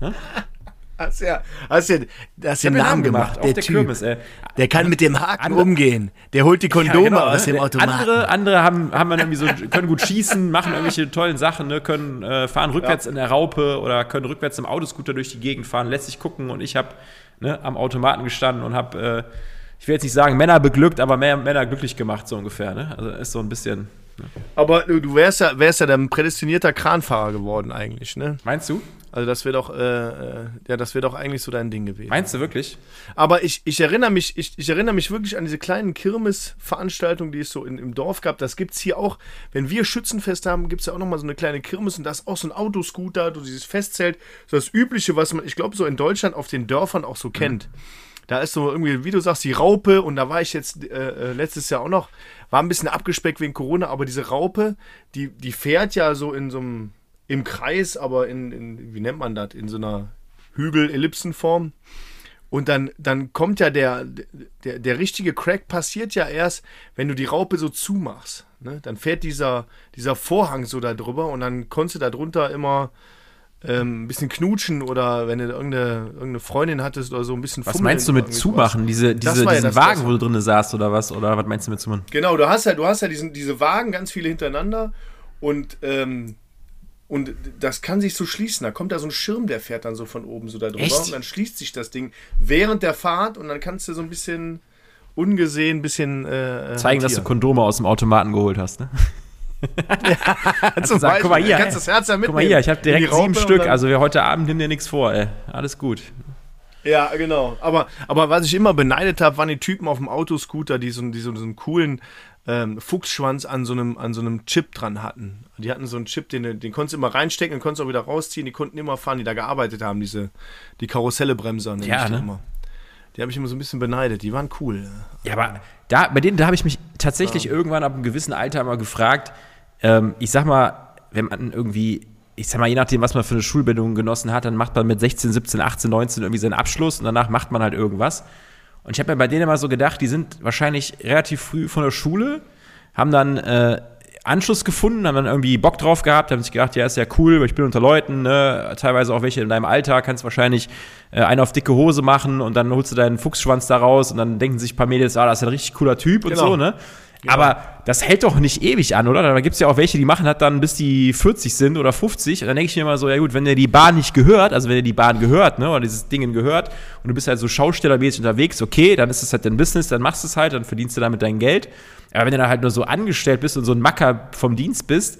Hm? Hast ja, hast ja, hast ja einen Namen gemacht, gemacht der, der Typ. Kirmes. Der kann mit dem Haken andere, umgehen. Der holt die Kondome ja, genau, aus dem Automaten. Andere, andere haben, haben dann irgendwie so, können gut schießen, machen irgendwelche tollen Sachen, ne, können äh, fahren rückwärts ja. in der Raupe oder können rückwärts im Autoscooter durch die Gegend fahren, lässt sich gucken und ich habe ne, am Automaten gestanden und habe, äh, ich will jetzt nicht sagen Männer beglückt, aber mehr Männer glücklich gemacht, so ungefähr. Ne? Also ist so ein bisschen. Ne? Aber du wärst ja, wärst ja dann prädestinierter Kranfahrer geworden eigentlich, ne? Meinst du? Also das wäre doch, äh, äh, ja, das wäre doch eigentlich so dein Ding gewesen. Meinst du wirklich? Aber ich, ich erinnere mich, ich, ich erinnere mich wirklich an diese kleinen Kirmesveranstaltungen, die es so in, im Dorf gab. Das gibt es hier auch. Wenn wir Schützenfest haben, gibt es ja auch nochmal so eine kleine Kirmes und da ist auch so ein Autoscooter, so dieses Festzelt, so das Übliche, was man, ich glaube, so in Deutschland auf den Dörfern auch so kennt. Mhm. Da ist so irgendwie, wie du sagst, die Raupe und da war ich jetzt äh, äh letztes Jahr auch noch, war ein bisschen abgespeckt wegen Corona, aber diese Raupe, die, die fährt ja so in so einem im Kreis, aber in, in wie nennt man das, in so einer Hügel-Ellipsenform. Und dann, dann kommt ja der, der, der richtige Crack passiert ja erst, wenn du die Raupe so zumachst. Ne? Dann fährt dieser, dieser Vorhang so da drüber und dann konntest du da drunter immer ähm, ein bisschen knutschen oder wenn du irgendeine, irgendeine Freundin hattest oder so ein bisschen Was meinst du mit zumachen? Diese, diese, diesen ja Wagen, wo du drin saßt oder was? Oder was meinst du mit zumachen? Genau, du hast ja, du hast ja diesen, diese Wagen, ganz viele hintereinander und ähm, und das kann sich so schließen. Da kommt da so ein Schirm, der fährt dann so von oben so da drüber. Echt? Und dann schließt sich das Ding während der Fahrt und dann kannst du so ein bisschen ungesehen, ein bisschen. Äh, Zeigen, dass du Kondome aus dem Automaten geholt hast, ne? Ja, also sag, guck mal hier, kannst das Herz ja mitnehmen. Guck mal hier, ich habe direkt sieben Stück. Also wir heute Abend nimm dir nichts vor, ey. Alles gut. Ja, genau. Aber, aber was ich immer beneidet habe, waren die Typen auf dem Autoscooter, die so, die so, so einen coolen ähm, Fuchsschwanz an so, einem, an so einem Chip dran hatten. Die hatten so einen Chip, den, den konntest du immer reinstecken und konntest auch wieder rausziehen. Die konnten immer fahren, die da gearbeitet haben, diese, die Karussellebremser. Ja, ne? Immer. Die habe ich immer so ein bisschen beneidet. Die waren cool. Ja, aber da, bei denen, da habe ich mich tatsächlich ja. irgendwann ab einem gewissen Alter mal gefragt, ähm, ich sag mal, wenn man irgendwie ich sag mal, je nachdem, was man für eine Schulbildung genossen hat, dann macht man mit 16, 17, 18, 19 irgendwie seinen Abschluss und danach macht man halt irgendwas. Und ich habe mir bei denen immer so gedacht, die sind wahrscheinlich relativ früh von der Schule, haben dann äh, Anschluss gefunden, haben dann irgendwie Bock drauf gehabt, haben sich gedacht, ja, ist ja cool, ich bin unter Leuten, ne? teilweise auch welche in deinem Alter, kannst wahrscheinlich äh, einen auf dicke Hose machen und dann holst du deinen Fuchsschwanz da raus und dann denken sich ein paar Mädels, ah, das ist ein richtig cooler Typ genau. und so, ne? Aber das hält doch nicht ewig an, oder? Da gibt es ja auch welche, die machen das dann, bis die 40 sind oder 50. Und dann denke ich mir immer so, ja gut, wenn dir die Bahn nicht gehört, also wenn dir die Bahn gehört, ne, oder dieses Ding gehört, und du bist halt so schaustellermäßig unterwegs, okay, dann ist es halt dein Business, dann machst du es halt, dann verdienst du damit dein Geld. Aber wenn du dann halt nur so angestellt bist und so ein Macker vom Dienst bist,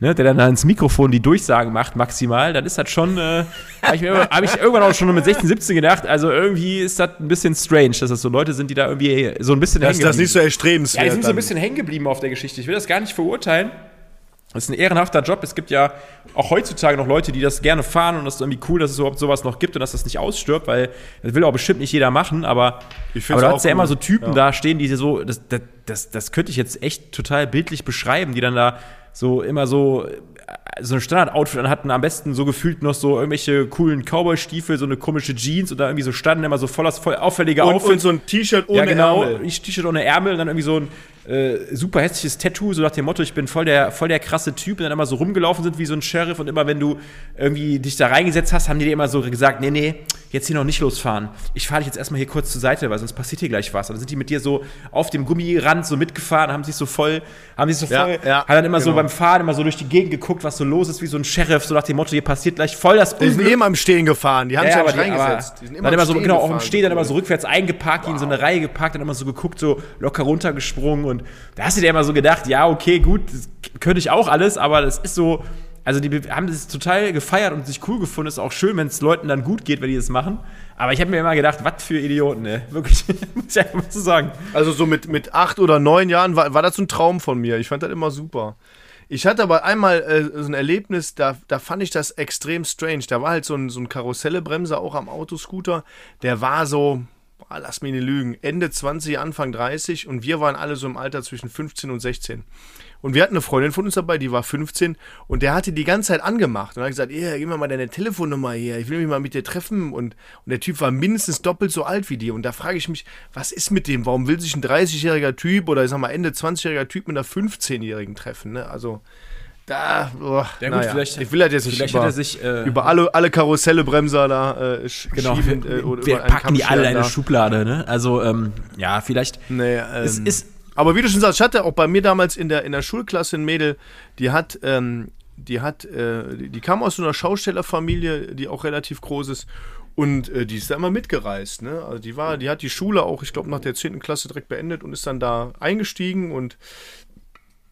ne, der dann ins Mikrofon die Durchsagen macht, maximal, dann ist das schon, äh, habe ich, hab ich irgendwann auch schon mit 16, 17 gedacht, also irgendwie ist das ein bisschen strange, dass das so Leute sind, die da irgendwie so ein bisschen hängen Das ist nicht so erstrebenswert. Ja, die sind so ein bisschen hängen geblieben auf der Geschichte. Ich will das gar nicht verurteilen. Das ist ein ehrenhafter Job. Es gibt ja auch heutzutage noch Leute, die das gerne fahren und das ist irgendwie cool, dass es überhaupt sowas noch gibt und dass das nicht ausstirbt, weil das will auch bestimmt nicht jeder machen, aber, aber da hat ja immer so Typen ja. da stehen, die so, das, das, das, das könnte ich jetzt echt total bildlich beschreiben, die dann da so immer so so ein Standard-Outfit hatten, am besten so gefühlt noch so irgendwelche coolen Cowboy-Stiefel, so eine komische Jeans und da irgendwie so standen immer so voller voll auffällige und, Outfit. Und so ein T-Shirt ohne ja, genau, Ärmel. T-Shirt ohne Ärmel und dann irgendwie so ein äh, super hässliches Tattoo, so nach dem Motto, ich bin voll der, voll der krasse Typ und dann immer so rumgelaufen sind wie so ein Sheriff und immer wenn du irgendwie dich da reingesetzt hast, haben die dir immer so gesagt, nee, nee, jetzt hier noch nicht losfahren. Ich fahre dich jetzt erstmal hier kurz zur Seite, weil sonst passiert hier gleich was. Und dann sind die mit dir so auf dem Gummirand so mitgefahren, haben sich so voll, haben sich so voll, ja, ja, haben dann immer genau. so beim Fahren immer so durch die Gegend geguckt, was so los ist, wie so ein Sheriff, so nach dem Motto, hier passiert gleich voll das Unglück. Die sind immer im Stehen gefahren, die haben ja, sich ja nicht reingesetzt. Die sind immer, dann immer so, genau, auch im Stehen, dann immer so rückwärts eingeparkt, wow. in so eine Reihe geparkt, dann immer so geguckt, so locker runtergesprungen und da hast du dir immer so gedacht, ja, okay, gut, das könnte ich auch alles, aber das ist so, also die haben das total gefeiert und sich cool gefunden. Ist auch schön, wenn es Leuten dann gut geht, wenn die das machen. Aber ich habe mir immer gedacht, was für Idioten, ey. Wirklich, muss ich einfach mal so sagen. Also so mit, mit acht oder neun Jahren war, war das so ein Traum von mir. Ich fand das immer super. Ich hatte aber einmal äh, so ein Erlebnis, da, da fand ich das extrem strange. Da war halt so ein, so ein Karussellebremser auch am Autoscooter. Der war so, boah, lass mich nicht lügen, Ende 20, Anfang 30 und wir waren alle so im Alter zwischen 15 und 16. Und wir hatten eine Freundin von uns dabei, die war 15 und der hatte die ganze Zeit angemacht und hat gesagt, yeah, gib mir mal deine Telefonnummer her, ich will mich mal mit dir treffen und, und der Typ war mindestens doppelt so alt wie die und da frage ich mich, was ist mit dem? Warum will sich ein 30-jähriger Typ oder ich sag mal Ende 20-jähriger Typ mit einer 15-jährigen treffen? Ne? Also da, boah, Ja, gut, naja. vielleicht- ich will halt jetzt nicht über, er sich, äh, über alle, alle Karussellebremser da äh, sch Genau, schieben, äh, wir packen die alle in eine da. Schublade, ne? Also, ähm, ja, vielleicht. Nee, ähm, Es ist- aber wie du schon sagst, ich hatte auch bei mir damals in der, in der Schulklasse ein Mädel, die hat, ähm, die hat, äh, die, die kam aus so einer Schaustellerfamilie, die auch relativ groß ist. Und äh, die ist da immer mitgereist, ne? Also die war, die hat die Schule auch, ich glaube, nach der 10. Klasse direkt beendet und ist dann da eingestiegen und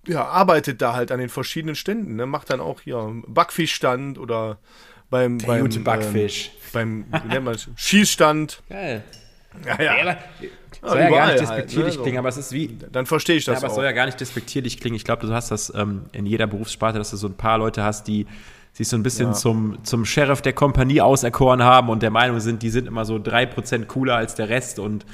ja, arbeitet da halt an den verschiedenen Ständen, ne? Macht dann auch hier Backfischstand oder beim, beim gute Backfisch. Ähm, beim wie nennt man? Schießstand. Geil. Ja, ja. aber, soll ja gar nicht halt, despektierlich ne, so. klingen, aber es ist wie. Dann verstehe ich Ja, das aber es auch. soll ja gar nicht despektierlich klingen. Ich glaube, du hast das ähm, in jeder Berufssparte, dass du so ein paar Leute hast, die sich so ein bisschen Ja. zum, zum Sheriff der Kompanie auserkoren haben und der Meinung sind, die sind immer so 3% cooler als der Rest und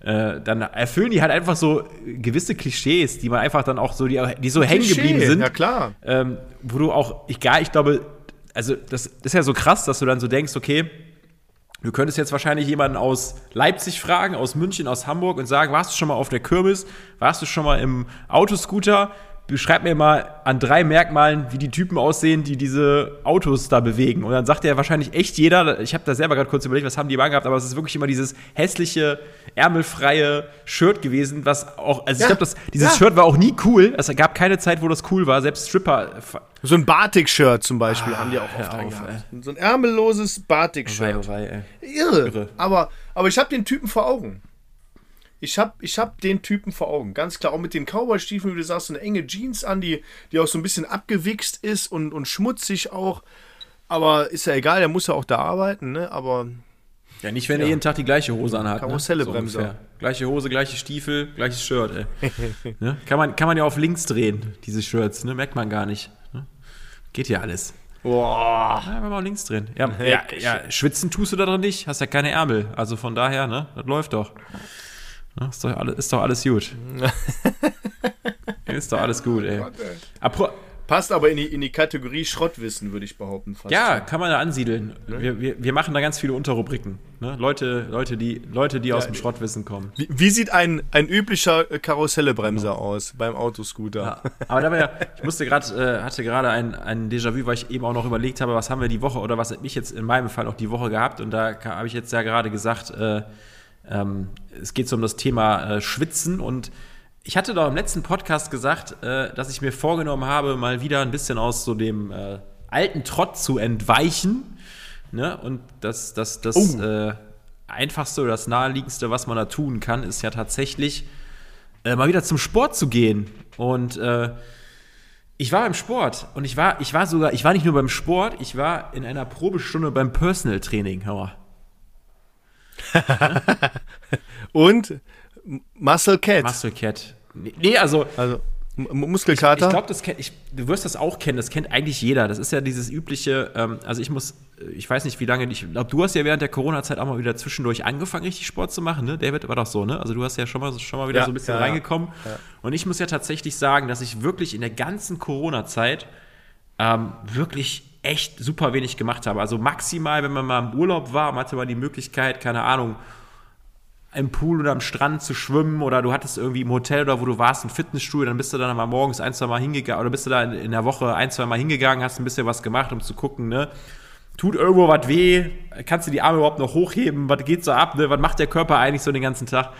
äh, dann erfüllen die halt einfach so gewisse Klischees, die man einfach dann auch so, die, die so hängen geblieben sind Ja, klar. ähm, wo du auch, egal, ich glaube, also das, das ist ja so krass, dass du dann so denkst, okay, du könntest jetzt wahrscheinlich jemanden aus Leipzig fragen, aus München, aus Hamburg und sagen, warst du schon mal auf der Kirmes, warst du schon mal im Autoscooter? Beschreib mir mal an drei Merkmalen, wie die Typen aussehen, die diese Autos da bewegen. Und dann sagt ja wahrscheinlich echt jeder, ich habe da selber gerade kurz überlegt, was haben die mal gehabt, aber es ist wirklich immer dieses hässliche, ärmelfreie Shirt gewesen, was auch, also ich Ja. glaube, das- dieses Ja. Shirt war auch nie cool. Es gab keine Zeit, wo das cool war. Selbst Stripper So ein Batik-Shirt zum Beispiel haben die auch Ah, oft auf. So ein ärmelloses Batik-Shirt. Wei, ey. Irre. Irre. Aber, aber ich habe den Typen vor Augen. Ich habe ich hab den Typen vor Augen. Ganz klar. Auch mit den Cowboy-Stiefeln, wie du sagst, so eine enge Jeans an, die, die auch so ein bisschen abgewichst ist und, und schmutzig auch. Aber ist ja egal, der muss ja auch da arbeiten, ne? Aber Ja, nicht, wenn er jeden Tag die gleiche Hose anhat. Karussellebremser. Ne? So gleiche Hose, gleiche Stiefel, gleiches Shirt, ey. ne? kann, man, kann man ja auf links drehen, diese Shirts, ne? Merkt man gar nicht. Ne? Geht ja alles. boah. Ja, wenn mal links drehen. Ja, ja, ja, schwitzen tust du da drin nicht, hast ja keine Ärmel. Also von daher, ne? Das läuft doch. Ne? Ist, doch alles, ist doch alles gut. ist doch alles gut, ey. Apro Passt aber in die, in die Kategorie Schrottwissen, würde ich behaupten. Fast. Ja, kann man da ansiedeln. Wir, wir, wir machen da ganz viele Unterrubriken. Ne? Leute, Leute, die, Leute, die aus dem Schrottwissen kommen. Wie, wie sieht ein, ein üblicher äh, Karussellebremser aus beim Autoscooter? Ja, aber da war ja, ich musste gerade, äh, hatte gerade ein, ein Déjà-vu, weil ich eben auch noch überlegt habe, was haben wir die Woche oder was hat mich jetzt in meinem Fall auch die Woche gehabt und da habe ich jetzt ja gerade gesagt, äh, ähm, es geht so um das Thema äh, Schwitzen und ich hatte doch im letzten Podcast gesagt, äh, dass ich mir vorgenommen habe, mal wieder ein bisschen aus so dem äh, alten Trott zu entweichen. Ne? Und das, das, das Oh. äh, einfachste oder das naheliegendste, was man da tun kann, ist ja tatsächlich äh, mal wieder zum Sport zu gehen. Und äh, ich war beim Sport und ich war, ich war sogar, ich war nicht nur beim Sport, ich war in einer Probestunde beim Personal Training. Hör mal. Und Muscle Cat. Muscle Cat. Nee, also also Muskelkater. Ich glaube, das kennt, ich, du wirst das auch kennen, das kennt eigentlich jeder. Das ist ja dieses übliche, ähm, also ich muss, ich weiß nicht, wie lange, ich glaube, du hast ja während der Corona-Zeit auch mal wieder zwischendurch angefangen, richtig Sport zu machen, ne? David war doch so, ne? Also du hast ja schon mal, schon mal wieder Ja, so ein bisschen ja, ja. reingekommen. Und ich muss ja tatsächlich sagen, dass ich wirklich in der ganzen Corona-Zeit ähm, wirklich echt super wenig gemacht habe. Also maximal, wenn man mal im Urlaub war, man hatte mal die Möglichkeit, keine Ahnung, im Pool oder am Strand zu schwimmen oder du hattest irgendwie im Hotel oder wo du warst ein Fitnessstudio, dann bist du dann mal morgens ein, zwei Mal hingegangen oder bist du da in, der Woche ein, zwei Mal hingegangen, hast ein bisschen was gemacht, um zu gucken, ne? Tut irgendwo was weh? Kannst du die Arme überhaupt noch hochheben? Was geht so ab? Ne? Was macht der Körper eigentlich so den ganzen Tag?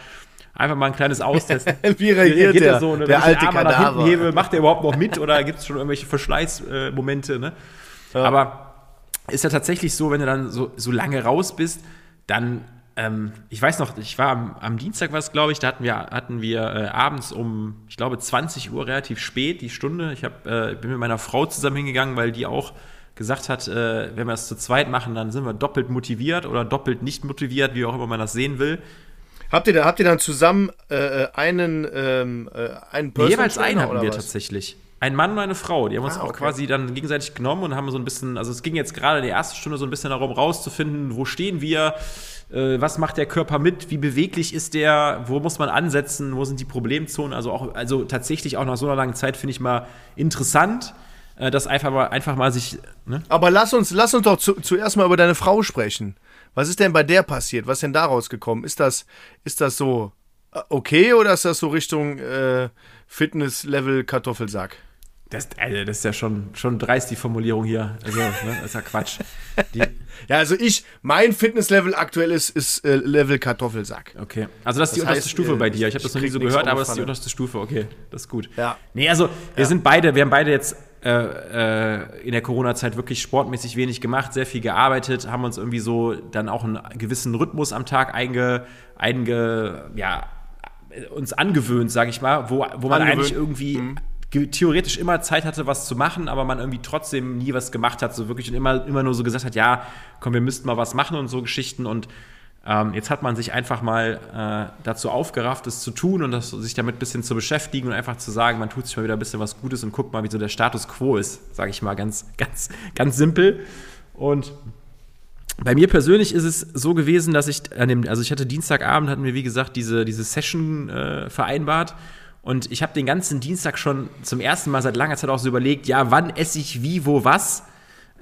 Einfach mal ein kleines Austesten. Wie reagiert der, so? Ne? der Wenn alte ich den Arm nach hinten hebe, macht der überhaupt noch mit oder gibt es schon irgendwelche Verschleißmomente? Ne? Aber ist ja tatsächlich so, wenn du dann so, so lange raus bist, dann ähm, ich weiß noch, ich war am, am Dienstag was, glaube ich, da hatten wir, hatten wir äh, abends um, ich glaube, 20 Uhr relativ spät die Stunde. Ich hab, äh, bin mit meiner Frau zusammen hingegangen, weil die auch gesagt hat, äh, wenn wir es zu zweit machen, dann sind wir doppelt motiviert oder doppelt nicht motiviert, wie auch immer man das sehen will. Habt ihr, da, habt ihr dann zusammen äh, einen, ähm, äh, einen Personal Jeweils einen hatten wir was? tatsächlich. Ein Mann und eine Frau, die haben uns ah, auch okay. quasi dann gegenseitig genommen und haben so ein bisschen, also es ging jetzt gerade in der ersten Stunde so ein bisschen darum rauszufinden, wo stehen wir, äh, was macht der Körper mit, wie beweglich ist der, wo muss man ansetzen, wo sind die Problemzonen, also auch, also tatsächlich auch nach so einer langen Zeit finde ich mal interessant, äh, das einfach mal, einfach mal sich. Ne? Aber lass uns, lass uns doch zu, zuerst mal über deine Frau sprechen. Was ist denn bei der passiert? Was ist denn daraus gekommen? Ist das, ist das so äh, okay oder ist das so Richtung äh, Fitness-Level Kartoffelsack? Das, also das ist ja schon, schon dreist, die Formulierung hier. Also, ne, das ist ja Quatsch. Die, ja, also ich, mein Fitnesslevel aktuell ist, ist äh, Level Kartoffelsack. Okay. Also das ist das die heißt, unterste Stufe äh, bei dir. Ich habe das noch nie so gehört, aber das ist die unterste Stufe. Okay, das ist gut. Ja. Nee, also wir ja. sind beide, wir haben beide jetzt äh, äh, in der Corona-Zeit wirklich sportmäßig wenig gemacht, sehr viel gearbeitet, haben uns irgendwie so dann auch einen gewissen Rhythmus am Tag einge, einge ja, uns angewöhnt, sage ich mal, wo, wo man angewöhnt. eigentlich irgendwie mhm theoretisch immer Zeit hatte, was zu machen, aber man irgendwie trotzdem nie was gemacht hat, so wirklich und immer, immer nur so gesagt hat, ja, komm, wir müssten mal was machen und so Geschichten und ähm, jetzt hat man sich einfach mal äh, dazu aufgerafft, es zu tun und das, sich damit ein bisschen zu beschäftigen und einfach zu sagen, man tut sich mal wieder ein bisschen was Gutes und guckt mal, wie so der Status quo ist, sage ich mal ganz, ganz, ganz simpel. Und bei mir persönlich ist es so gewesen, dass ich an dem, also ich hatte Dienstagabend, hatten wir wie gesagt diese, diese Session äh, vereinbart und ich habe den ganzen Dienstag schon zum ersten Mal seit langer Zeit auch so überlegt, ja, wann esse ich wie, wo, was,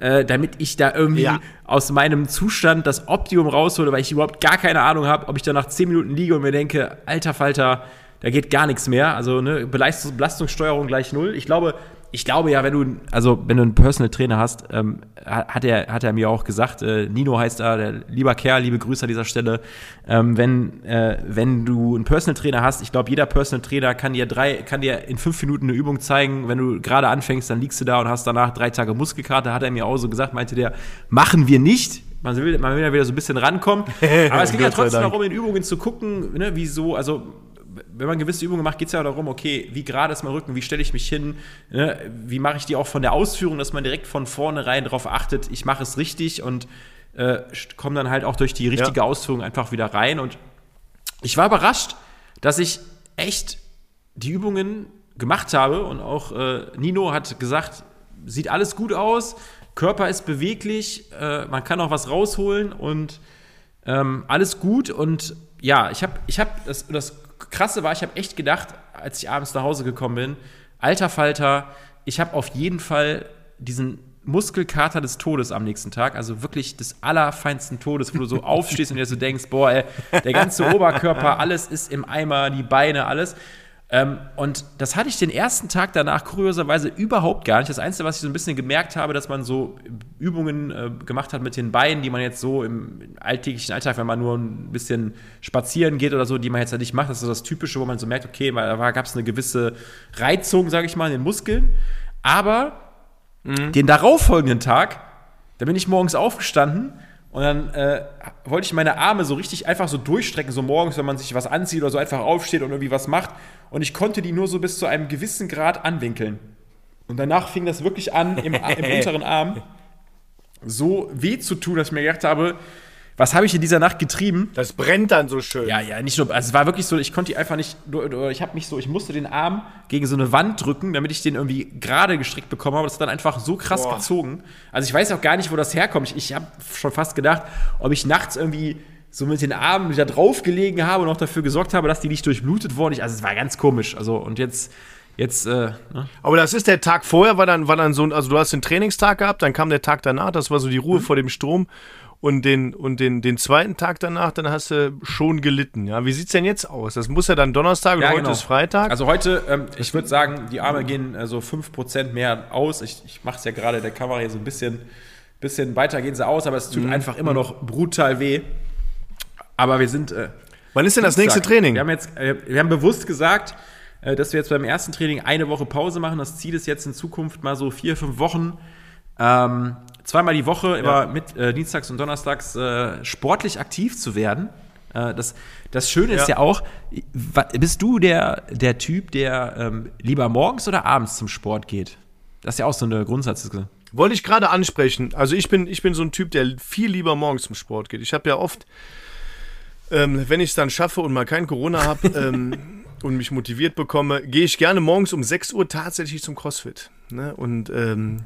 äh, damit ich da irgendwie ja. aus meinem Zustand das Optimum raushole, weil ich überhaupt gar keine Ahnung habe, ob ich da nach 10 Minuten liege und mir denke, alter Falter, da geht gar nichts mehr. Also ne, Belastungssteuerung gleich null. Ich glaube, ich glaube ja, wenn du, also wenn du einen Personal Trainer hast, ähm, hat er, hat er mir auch gesagt, äh, Nino heißt er, der lieber Kerl, liebe Grüße an dieser Stelle. Ähm, wenn, äh, wenn du einen Personal Trainer hast, ich glaube, jeder Personal Trainer kann dir drei, kann dir in fünf Minuten eine Übung zeigen. Wenn du gerade anfängst, dann liegst du da und hast danach drei Tage Muskelkater, hat er mir auch so gesagt, meinte der, machen wir nicht. Man will, man will ja wieder so ein bisschen rankommen. Aber es ging ja trotzdem darum, in Übungen zu gucken, ne, wieso, also wenn man gewisse Übungen macht, geht es ja darum, okay, wie gerade ist mein Rücken, wie stelle ich mich hin, ne? wie mache ich die auch von der Ausführung, dass man direkt von vornherein darauf achtet, ich mache es richtig und äh, komme dann halt auch durch die richtige ja. Ausführung einfach wieder rein. Und ich war überrascht, dass ich echt die Übungen gemacht habe und auch äh, Nino hat gesagt, sieht alles gut aus, Körper ist beweglich, äh, man kann auch was rausholen und ähm, alles gut und ja, ich habe ich hab das, das Krasse war, ich habe echt gedacht, als ich abends nach Hause gekommen bin, alter Falter, ich habe auf jeden Fall diesen Muskelkater des Todes am nächsten Tag, also wirklich des allerfeinsten Todes, wo du so aufstehst und dir so denkst, boah, ey, der ganze Oberkörper, alles ist im Eimer, die Beine, alles. Ähm, und das hatte ich den ersten Tag danach kurioserweise überhaupt gar nicht. Das Einzige, was ich so ein bisschen gemerkt habe, dass man so Übungen äh, gemacht hat mit den Beinen, die man jetzt so im alltäglichen Alltag, wenn man nur ein bisschen spazieren geht oder so, die man jetzt halt nicht macht, das ist so das Typische, wo man so merkt, okay, da gab es eine gewisse Reizung, sage ich mal, in den Muskeln. Aber mhm. den darauffolgenden Tag, da bin ich morgens aufgestanden und dann äh, wollte ich meine Arme so richtig einfach so durchstrecken, so morgens, wenn man sich was anzieht oder so einfach aufsteht und irgendwie was macht. Und ich konnte die nur so bis zu einem gewissen Grad anwinkeln. Und danach fing das wirklich an, im, im unteren Arm so weh zu tun, dass ich mir gedacht habe, was habe ich in dieser Nacht getrieben? Das brennt dann so schön. Ja, ja, nicht nur, also es war wirklich so, ich konnte die einfach nicht, ich habe mich so, ich musste den Arm gegen so eine Wand drücken, damit ich den irgendwie gerade gestrickt bekomme, aber das hat dann einfach so krass Boah. gezogen. Also ich weiß auch gar nicht, wo das herkommt. Ich, ich habe schon fast gedacht, ob ich nachts irgendwie so mit den Armen wieder draufgelegen habe und auch dafür gesorgt habe, dass die nicht durchblutet wurden. also es war ganz komisch. Also und jetzt jetzt. Äh, ne? Aber das ist der Tag vorher, war dann, war dann so, also du hast den Trainingstag gehabt, dann kam der Tag danach, das war so die Ruhe mhm. vor dem Strom und den, und den, den zweiten Tag danach, dann hast du schon gelitten. Ja, wie sieht's denn jetzt aus? Das muss ja dann Donnerstag ja, und heute genau. ist Freitag. Also heute, ähm, ich würde sagen, die Arme gehen äh, so 5% mehr aus. Ich, ich mache es ja gerade der Kamera hier so ein bisschen, bisschen weiter gehen sie aus, aber es tut mhm. einfach immer noch brutal weh. Aber wir sind. Äh, Wann ist denn das nächste Training? Wir haben jetzt, äh, wir haben bewusst gesagt, äh, dass wir jetzt beim ersten Training eine Woche Pause machen. Das Ziel ist jetzt in Zukunft mal so vier, fünf Wochen. Ähm, zweimal die Woche, immer mit äh, Dienstags und Donnerstags äh, sportlich aktiv zu werden. Äh, das, das Schöne ist ja auch, bist du der, der Typ, der ähm, lieber morgens oder abends zum Sport geht? Das ist ja auch so eine Grundsatzsache. Wollte ich gerade ansprechen. Also ich bin, ich bin so ein Typ, der viel lieber morgens zum Sport geht. Ich habe ja oft, ähm, wenn ich es dann schaffe und mal kein Corona habe ähm, und mich motiviert bekomme, gehe ich gerne morgens um 6 Uhr tatsächlich zum CrossFit. Ne? Und ähm,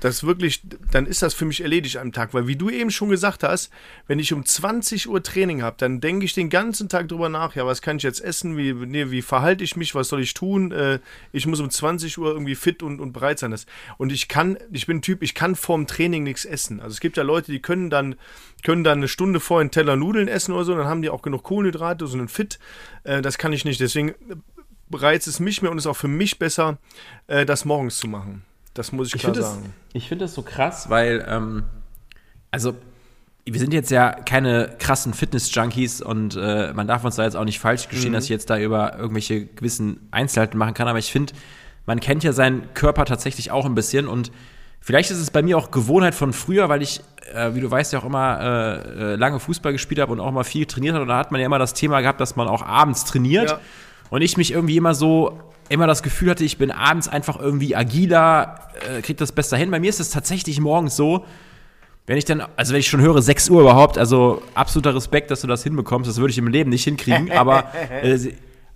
das wirklich, dann ist das für mich erledigt am Tag. Weil wie du eben schon gesagt hast, wenn ich um 20 Uhr Training habe, dann denke ich den ganzen Tag drüber nach, ja, was kann ich jetzt essen, wie, nee, wie verhalte ich mich, was soll ich tun? Äh, ich muss um 20 Uhr irgendwie fit und, und bereit sein. Das, und ich kann, ich bin ein Typ, ich kann vorm Training nichts essen. Also es gibt ja Leute, die können dann, können dann eine Stunde vorher einen Teller Nudeln essen oder so, dann haben die auch genug Kohlenhydrate, so einen Fit. Äh, das kann ich nicht. Deswegen reizt es mich mehr und ist auch für mich besser, äh, das morgens zu machen. Das muss ich, ich klar sagen. Das, ich finde das so krass, weil, ähm, also, wir sind jetzt ja keine krassen Fitness-Junkies und äh, man darf uns da jetzt auch nicht falsch gestehen, mhm. dass ich jetzt da über irgendwelche gewissen Einzelheiten machen kann, aber ich finde, man kennt ja seinen Körper tatsächlich auch ein bisschen und vielleicht ist es bei mir auch Gewohnheit von früher, weil ich, äh, wie du weißt, ja auch immer äh, äh lange Fußball gespielt habe und auch mal viel trainiert habe und da hat man ja immer das Thema gehabt, dass man auch abends trainiert. Ja. Und ich mich irgendwie immer so immer das Gefühl hatte, ich bin abends einfach irgendwie agiler, äh, krieg das besser hin. Bei mir ist es tatsächlich morgens so, wenn ich dann, also wenn ich schon höre, 6 Uhr überhaupt, also absoluter Respekt, dass du das hinbekommst, das würde ich im Leben nicht hinkriegen, aber äh,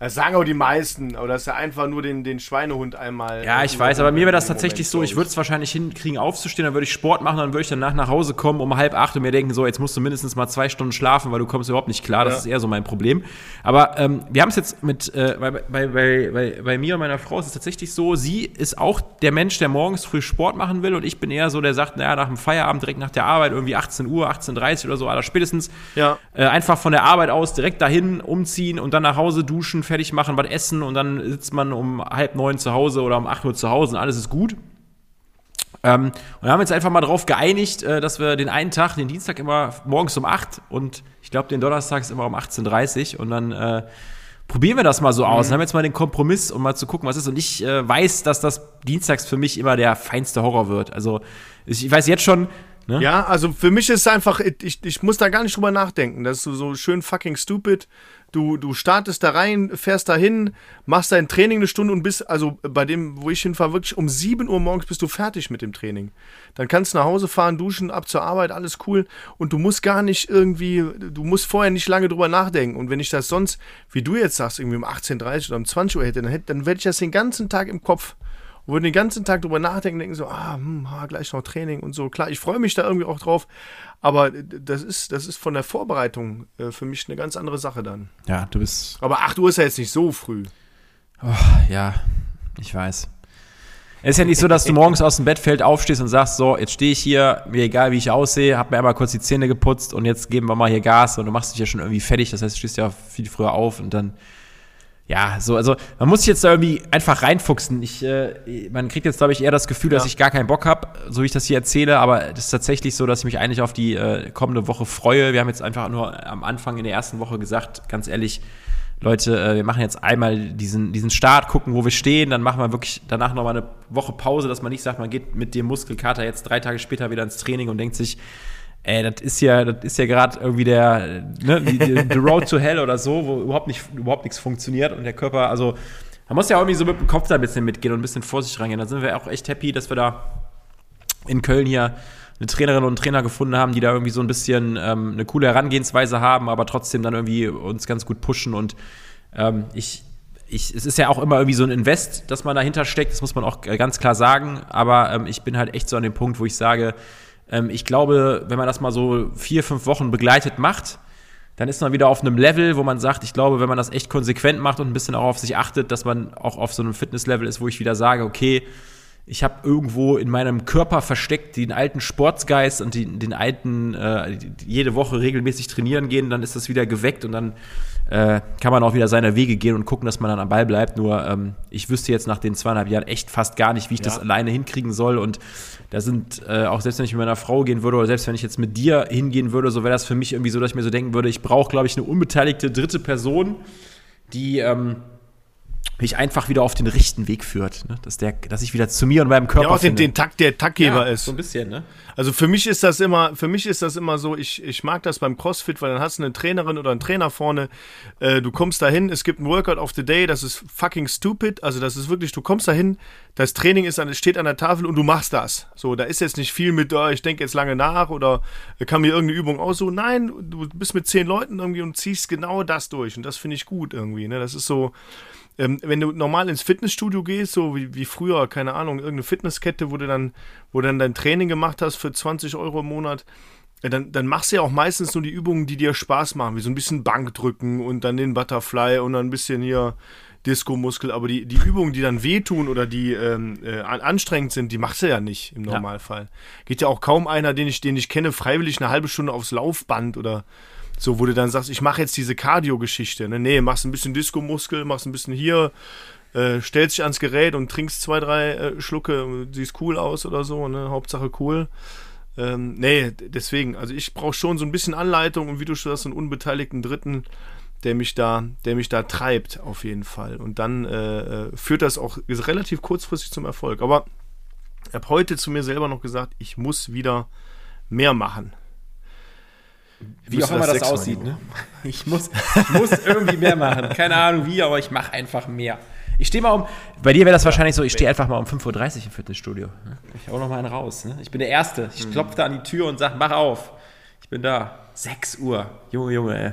das sagen auch die meisten, aber das ist ja einfach nur den, den Schweinehund einmal. Ja, ich weiß, aber mir wäre das tatsächlich Moment, so, ich würde es wahrscheinlich hinkriegen, aufzustehen, dann würde ich Sport machen, dann würde ich danach nach Hause kommen um halb acht und mir denken, so, jetzt musst du mindestens mal zwei Stunden schlafen, weil du kommst überhaupt nicht klar. Das ja. ist eher so mein Problem. Aber ähm, wir haben es jetzt mit, äh, bei, bei, bei, bei, bei mir und meiner Frau ist es tatsächlich so, sie ist auch der Mensch, der morgens früh Sport machen will und ich bin eher so, der sagt, naja, nach dem Feierabend, direkt nach der Arbeit, irgendwie 18 Uhr, 18.30 Uhr oder so, aller spätestens, ja. äh, einfach von der Arbeit aus direkt dahin umziehen und dann nach Hause duschen, fertig machen, was essen und dann sitzt man um halb neun zu Hause oder um acht Uhr zu Hause und alles ist gut. Ähm, und wir haben jetzt einfach mal darauf geeinigt, äh, dass wir den einen Tag, den Dienstag immer morgens um acht und ich glaube den Donnerstag ist immer um 18.30 Uhr und dann äh, probieren wir das mal so aus. Mhm. Dann haben wir jetzt mal den Kompromiss, um mal zu gucken, was ist. Und ich äh, weiß, dass das dienstags für mich immer der feinste Horror wird. Also ich weiß jetzt schon, Ne? Ja, also für mich ist es einfach, ich, ich muss da gar nicht drüber nachdenken. Das ist so, so schön fucking stupid. Du, du startest da rein, fährst da hin, machst dein Training eine Stunde und bist, also bei dem, wo ich hinfahre, wirklich um 7 Uhr morgens bist du fertig mit dem Training. Dann kannst du nach Hause fahren, duschen, ab zur Arbeit, alles cool. Und du musst gar nicht irgendwie, du musst vorher nicht lange drüber nachdenken. Und wenn ich das sonst, wie du jetzt sagst, irgendwie um 18.30 oder um 20 Uhr hätte, dann, hätte, dann werde ich das den ganzen Tag im Kopf würden den ganzen Tag drüber nachdenken, denken so, ah, hm, ah, gleich noch Training und so. Klar, ich freue mich da irgendwie auch drauf, aber das ist, das ist von der Vorbereitung äh, für mich eine ganz andere Sache dann. Ja, du bist. Aber 8 Uhr ist ja jetzt nicht so früh. Oh, ja, ich weiß. Es ist ja nicht so, dass du morgens aus dem Bettfeld aufstehst und sagst, so, jetzt stehe ich hier, mir egal wie ich aussehe, hab mir einmal kurz die Zähne geputzt und jetzt geben wir mal hier Gas und du machst dich ja schon irgendwie fertig. Das heißt, du stehst ja viel früher auf und dann ja, so, also man muss sich jetzt da irgendwie einfach reinfuchsen. Ich, äh, man kriegt jetzt, glaube ich, eher das Gefühl, ja. dass ich gar keinen Bock habe, so wie ich das hier erzähle, aber es ist tatsächlich so, dass ich mich eigentlich auf die äh, kommende Woche freue. Wir haben jetzt einfach nur am Anfang in der ersten Woche gesagt, ganz ehrlich, Leute, äh, wir machen jetzt einmal diesen, diesen Start, gucken, wo wir stehen, dann machen wir wirklich danach nochmal eine Woche Pause, dass man nicht sagt, man geht mit dem Muskelkater jetzt drei Tage später wieder ins Training und denkt sich, ey, das ist ja, das ist ja gerade irgendwie der, ne, die, die, the Road to Hell oder so, wo überhaupt nicht, überhaupt nichts funktioniert und der Körper, also, man muss ja auch irgendwie so mit dem Kopf da ein bisschen mitgehen und ein bisschen vorsichtig rangehen. Da sind wir auch echt happy, dass wir da in Köln hier eine Trainerin und einen Trainer gefunden haben, die da irgendwie so ein bisschen ähm, eine coole Herangehensweise haben, aber trotzdem dann irgendwie uns ganz gut pushen und ähm, ich, ich, es ist ja auch immer irgendwie so ein Invest, dass man dahinter steckt, das muss man auch ganz klar sagen, aber ähm, ich bin halt echt so an dem Punkt, wo ich sage, ähm, ich glaube, wenn man das mal so vier, fünf Wochen begleitet macht, dann ist man wieder auf einem Level, wo man sagt, ich glaube, wenn man das echt konsequent macht und ein bisschen auch auf sich achtet, dass man auch auf so einem Fitnesslevel ist, wo ich wieder sage, okay, ich habe irgendwo in meinem Körper versteckt den alten Sportsgeist und die, den alten, äh, jede Woche regelmäßig trainieren gehen, dann ist das wieder geweckt und dann äh, kann man auch wieder seine Wege gehen und gucken, dass man dann am Ball bleibt. Nur ähm, ich wüsste jetzt nach den zweieinhalb Jahren echt fast gar nicht, wie ich ja. das alleine hinkriegen soll. Und da sind äh, auch selbst wenn ich mit meiner Frau gehen würde oder selbst wenn ich jetzt mit dir hingehen würde, so wäre das für mich irgendwie so, dass ich mir so denken würde, ich brauche, glaube ich, eine unbeteiligte dritte Person, die ähm, mich einfach wieder auf den richtigen Weg führt. Ne? Dass, der, dass ich wieder zu mir und meinem Körper ja, auch den, den Takt, der Taktgeber ja, ist. So ein bisschen, ne? Also für mich ist das immer, für mich ist das immer so, ich, ich mag das beim CrossFit, weil dann hast du eine Trainerin oder einen Trainer vorne, äh, du kommst dahin, es gibt ein Workout of the Day, das ist fucking stupid, also das ist wirklich, du kommst dahin, das Training ist an, steht an der Tafel und du machst das. So, da ist jetzt nicht viel mit, oh, ich denke jetzt lange nach oder kann mir irgendeine Übung aussuchen. Nein, du bist mit zehn Leuten irgendwie und ziehst genau das durch und das finde ich gut irgendwie. Ne? Das ist so, ähm, wenn du normal ins Fitnessstudio gehst, so wie, wie früher, keine Ahnung, irgendeine Fitnesskette, wo du dann, wo du dann dein Training gemacht hast für 20 Euro im Monat, äh, dann, dann machst du ja auch meistens nur die Übungen, die dir Spaß machen, wie so ein bisschen Bankdrücken und dann den Butterfly und dann ein bisschen hier Disco-Muskel, aber die, die Übungen, die dann wehtun oder die ähm, äh, anstrengend sind, die machst du ja nicht im Normalfall. Ja. Geht ja auch kaum einer, den ich, den ich kenne, freiwillig eine halbe Stunde aufs Laufband oder so, wo du dann sagst, ich mache jetzt diese Cardio-Geschichte. Ne? Nee, machst ein bisschen Disco-Muskel, machst ein bisschen hier, äh, stellst dich ans Gerät und trinkst zwei, drei äh, Schlucke, siehst cool aus oder so, ne? Hauptsache cool. Ähm, nee, deswegen, also ich brauche schon so ein bisschen Anleitung und wie du schon sagst, einen unbeteiligten Dritten, der mich da, der mich da treibt, auf jeden Fall. Und dann äh, äh führt das auch relativ kurzfristig zum Erfolg. Aber ich habe heute zu mir selber noch gesagt, ich muss wieder mehr machen. Wie auch immer das, das aussieht, ne? Ich muss, ich muss irgendwie mehr machen. Keine Ahnung wie, aber ich mache einfach mehr. Ich stehe mal um. Bei dir wäre das wahrscheinlich so, ich stehe einfach mal um 5.30 Uhr im Fitnessstudio. Ne? Ich hau noch mal einen raus. Ne? Ich bin der Erste. Ich mhm. klopfe da an die Tür und sage, mach auf. Ich bin da. 6 Uhr. Junge, Junge, ey.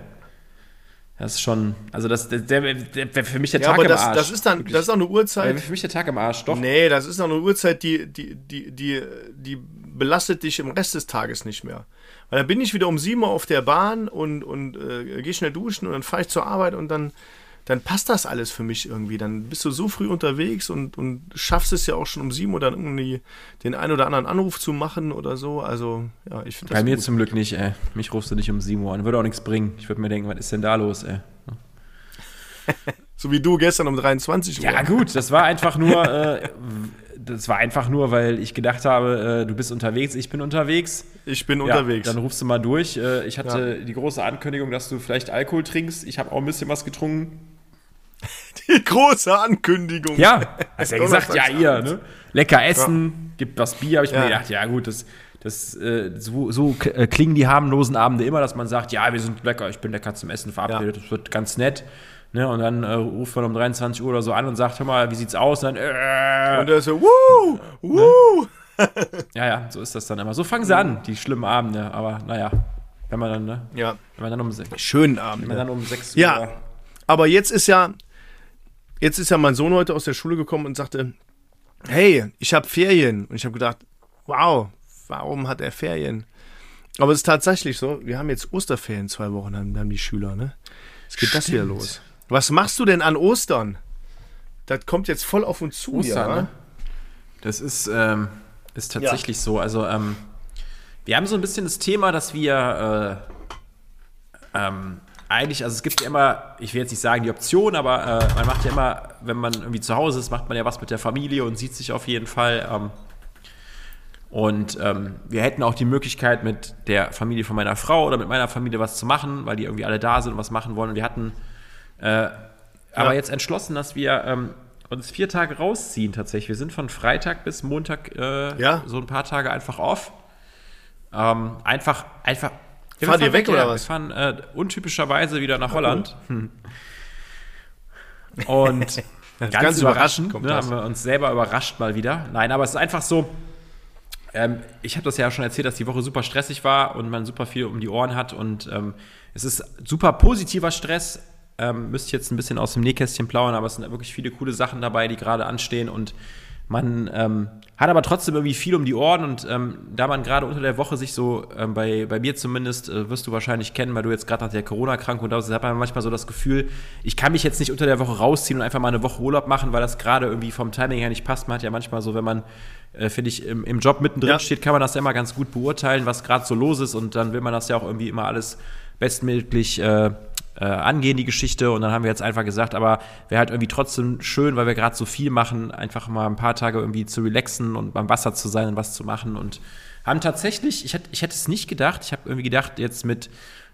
Das ist schon, also das, der, der, der für mich der ja, Tag aber das, im Arsch. Das ist dann, das ist auch eine Uhrzeit. Für mich der Tag im Arsch, doch. Nee, das ist auch eine Uhrzeit, die, die, die, die, die belastet dich im Rest des Tages nicht mehr. Weil dann bin ich wieder um 7 Uhr auf der Bahn und, und äh, gehe schnell duschen und dann fahre ich zur Arbeit und dann, dann passt das alles für mich irgendwie. Dann bist du so früh unterwegs und, und schaffst es ja auch schon um 7 Uhr dann irgendwie den einen oder anderen Anruf zu machen oder so. Also, ja, ich finde Bei mir gut. zum Glück nicht, ey. Mich rufst du nicht um 7 Uhr an. Würde auch nichts bringen. Ich würde mir denken, was ist denn da los, ey? so wie du gestern um 23 Uhr. Ja, gut, das war einfach nur. Äh, das war einfach nur, weil ich gedacht habe, äh, du bist unterwegs, ich bin unterwegs. Ich bin ja, unterwegs. Dann rufst du mal durch. Äh, ich hatte ja. die große Ankündigung, dass du vielleicht Alkohol trinkst. Ich habe auch ein bisschen was getrunken. Die große Ankündigung. Ja, hast ja gesagt, ja, ihr, ne? Lecker essen, ja. gibt was Bier. Habe ich ja. mir gedacht, ja, gut, das, das, äh, so, so äh, klingen die harmlosen Abende immer, dass man sagt, ja, wir sind lecker, ich bin lecker zum Essen verabredet, das wird ganz nett. Ne, und dann äh, ruft man um 23 Uhr oder so an und sagt, hör mal, wie sieht's aus? Und dann, äh, und er so, wuh, wuh. Ne? ja, ja, so ist das dann immer. So fangen sie an, die schlimmen Abende. Aber naja, wenn man dann, ne? Ja. Wenn man dann um Schönen Abend. Wenn man dann um 6 Uhr. Ja, aber jetzt ist ja, jetzt ist ja mein Sohn heute aus der Schule gekommen und sagte, hey, ich habe Ferien. Und ich habe gedacht, wow, warum hat er Ferien? Aber es ist tatsächlich so, wir haben jetzt Osterferien zwei Wochen, haben, haben die Schüler, ne? Jetzt geht Stimmt. das wieder los. Was machst du denn an Ostern? Das kommt jetzt voll auf uns zu. Ostern, hier, ne? Das ist, ähm, ist tatsächlich ja. so. Also, ähm, wir haben so ein bisschen das Thema, dass wir äh, ähm, eigentlich, also es gibt ja immer, ich will jetzt nicht sagen die Option, aber äh, man macht ja immer, wenn man irgendwie zu Hause ist, macht man ja was mit der Familie und sieht sich auf jeden Fall. Ähm, und ähm, wir hätten auch die Möglichkeit, mit der Familie von meiner Frau oder mit meiner Familie was zu machen, weil die irgendwie alle da sind und was machen wollen. Und wir hatten äh, aber jetzt entschlossen, dass wir ähm, uns vier Tage rausziehen tatsächlich. Wir sind von Freitag bis Montag äh, ja. so ein paar Tage einfach off. Ähm, einfach, einfach. Ja, Fahrt ihr weg, oder was? Wir fahren äh, untypischerweise wieder nach Holland. Hm. Und ganz, ganz überraschend ne, haben wir uns selber überrascht mal wieder. Nein, aber es ist einfach so. Ähm, ich habe das ja schon erzählt, dass die Woche super stressig war und man super viel um die Ohren hat und ähm, es ist super positiver Stress, ähm, müsste jetzt ein bisschen aus dem Nähkästchen plaudern, aber es sind wirklich viele coole Sachen dabei, die gerade anstehen und man ähm, hat aber trotzdem irgendwie viel um die Ohren und ähm, da man gerade unter der Woche sich so, ähm, bei, bei mir zumindest, äh, wirst du wahrscheinlich kennen, weil du jetzt gerade nach der Corona-Krankung da bist, hat man manchmal so das Gefühl, ich kann mich jetzt nicht unter der Woche rausziehen und einfach mal eine Woche Urlaub machen, weil das gerade irgendwie vom Timing her nicht passt. Man hat ja manchmal so, wenn man, äh, finde ich, im, im Job mittendrin ja. steht, kann man das ja immer ganz gut beurteilen, was gerade so los ist und dann will man das ja auch irgendwie immer alles bestmöglich äh, äh, angehen, die Geschichte. Und dann haben wir jetzt einfach gesagt, aber wäre halt irgendwie trotzdem schön, weil wir gerade so viel machen, einfach mal ein paar Tage irgendwie zu relaxen und beim Wasser zu sein und was zu machen. Und haben tatsächlich, ich hätte, ich hätte es nicht gedacht, ich habe irgendwie gedacht, jetzt mit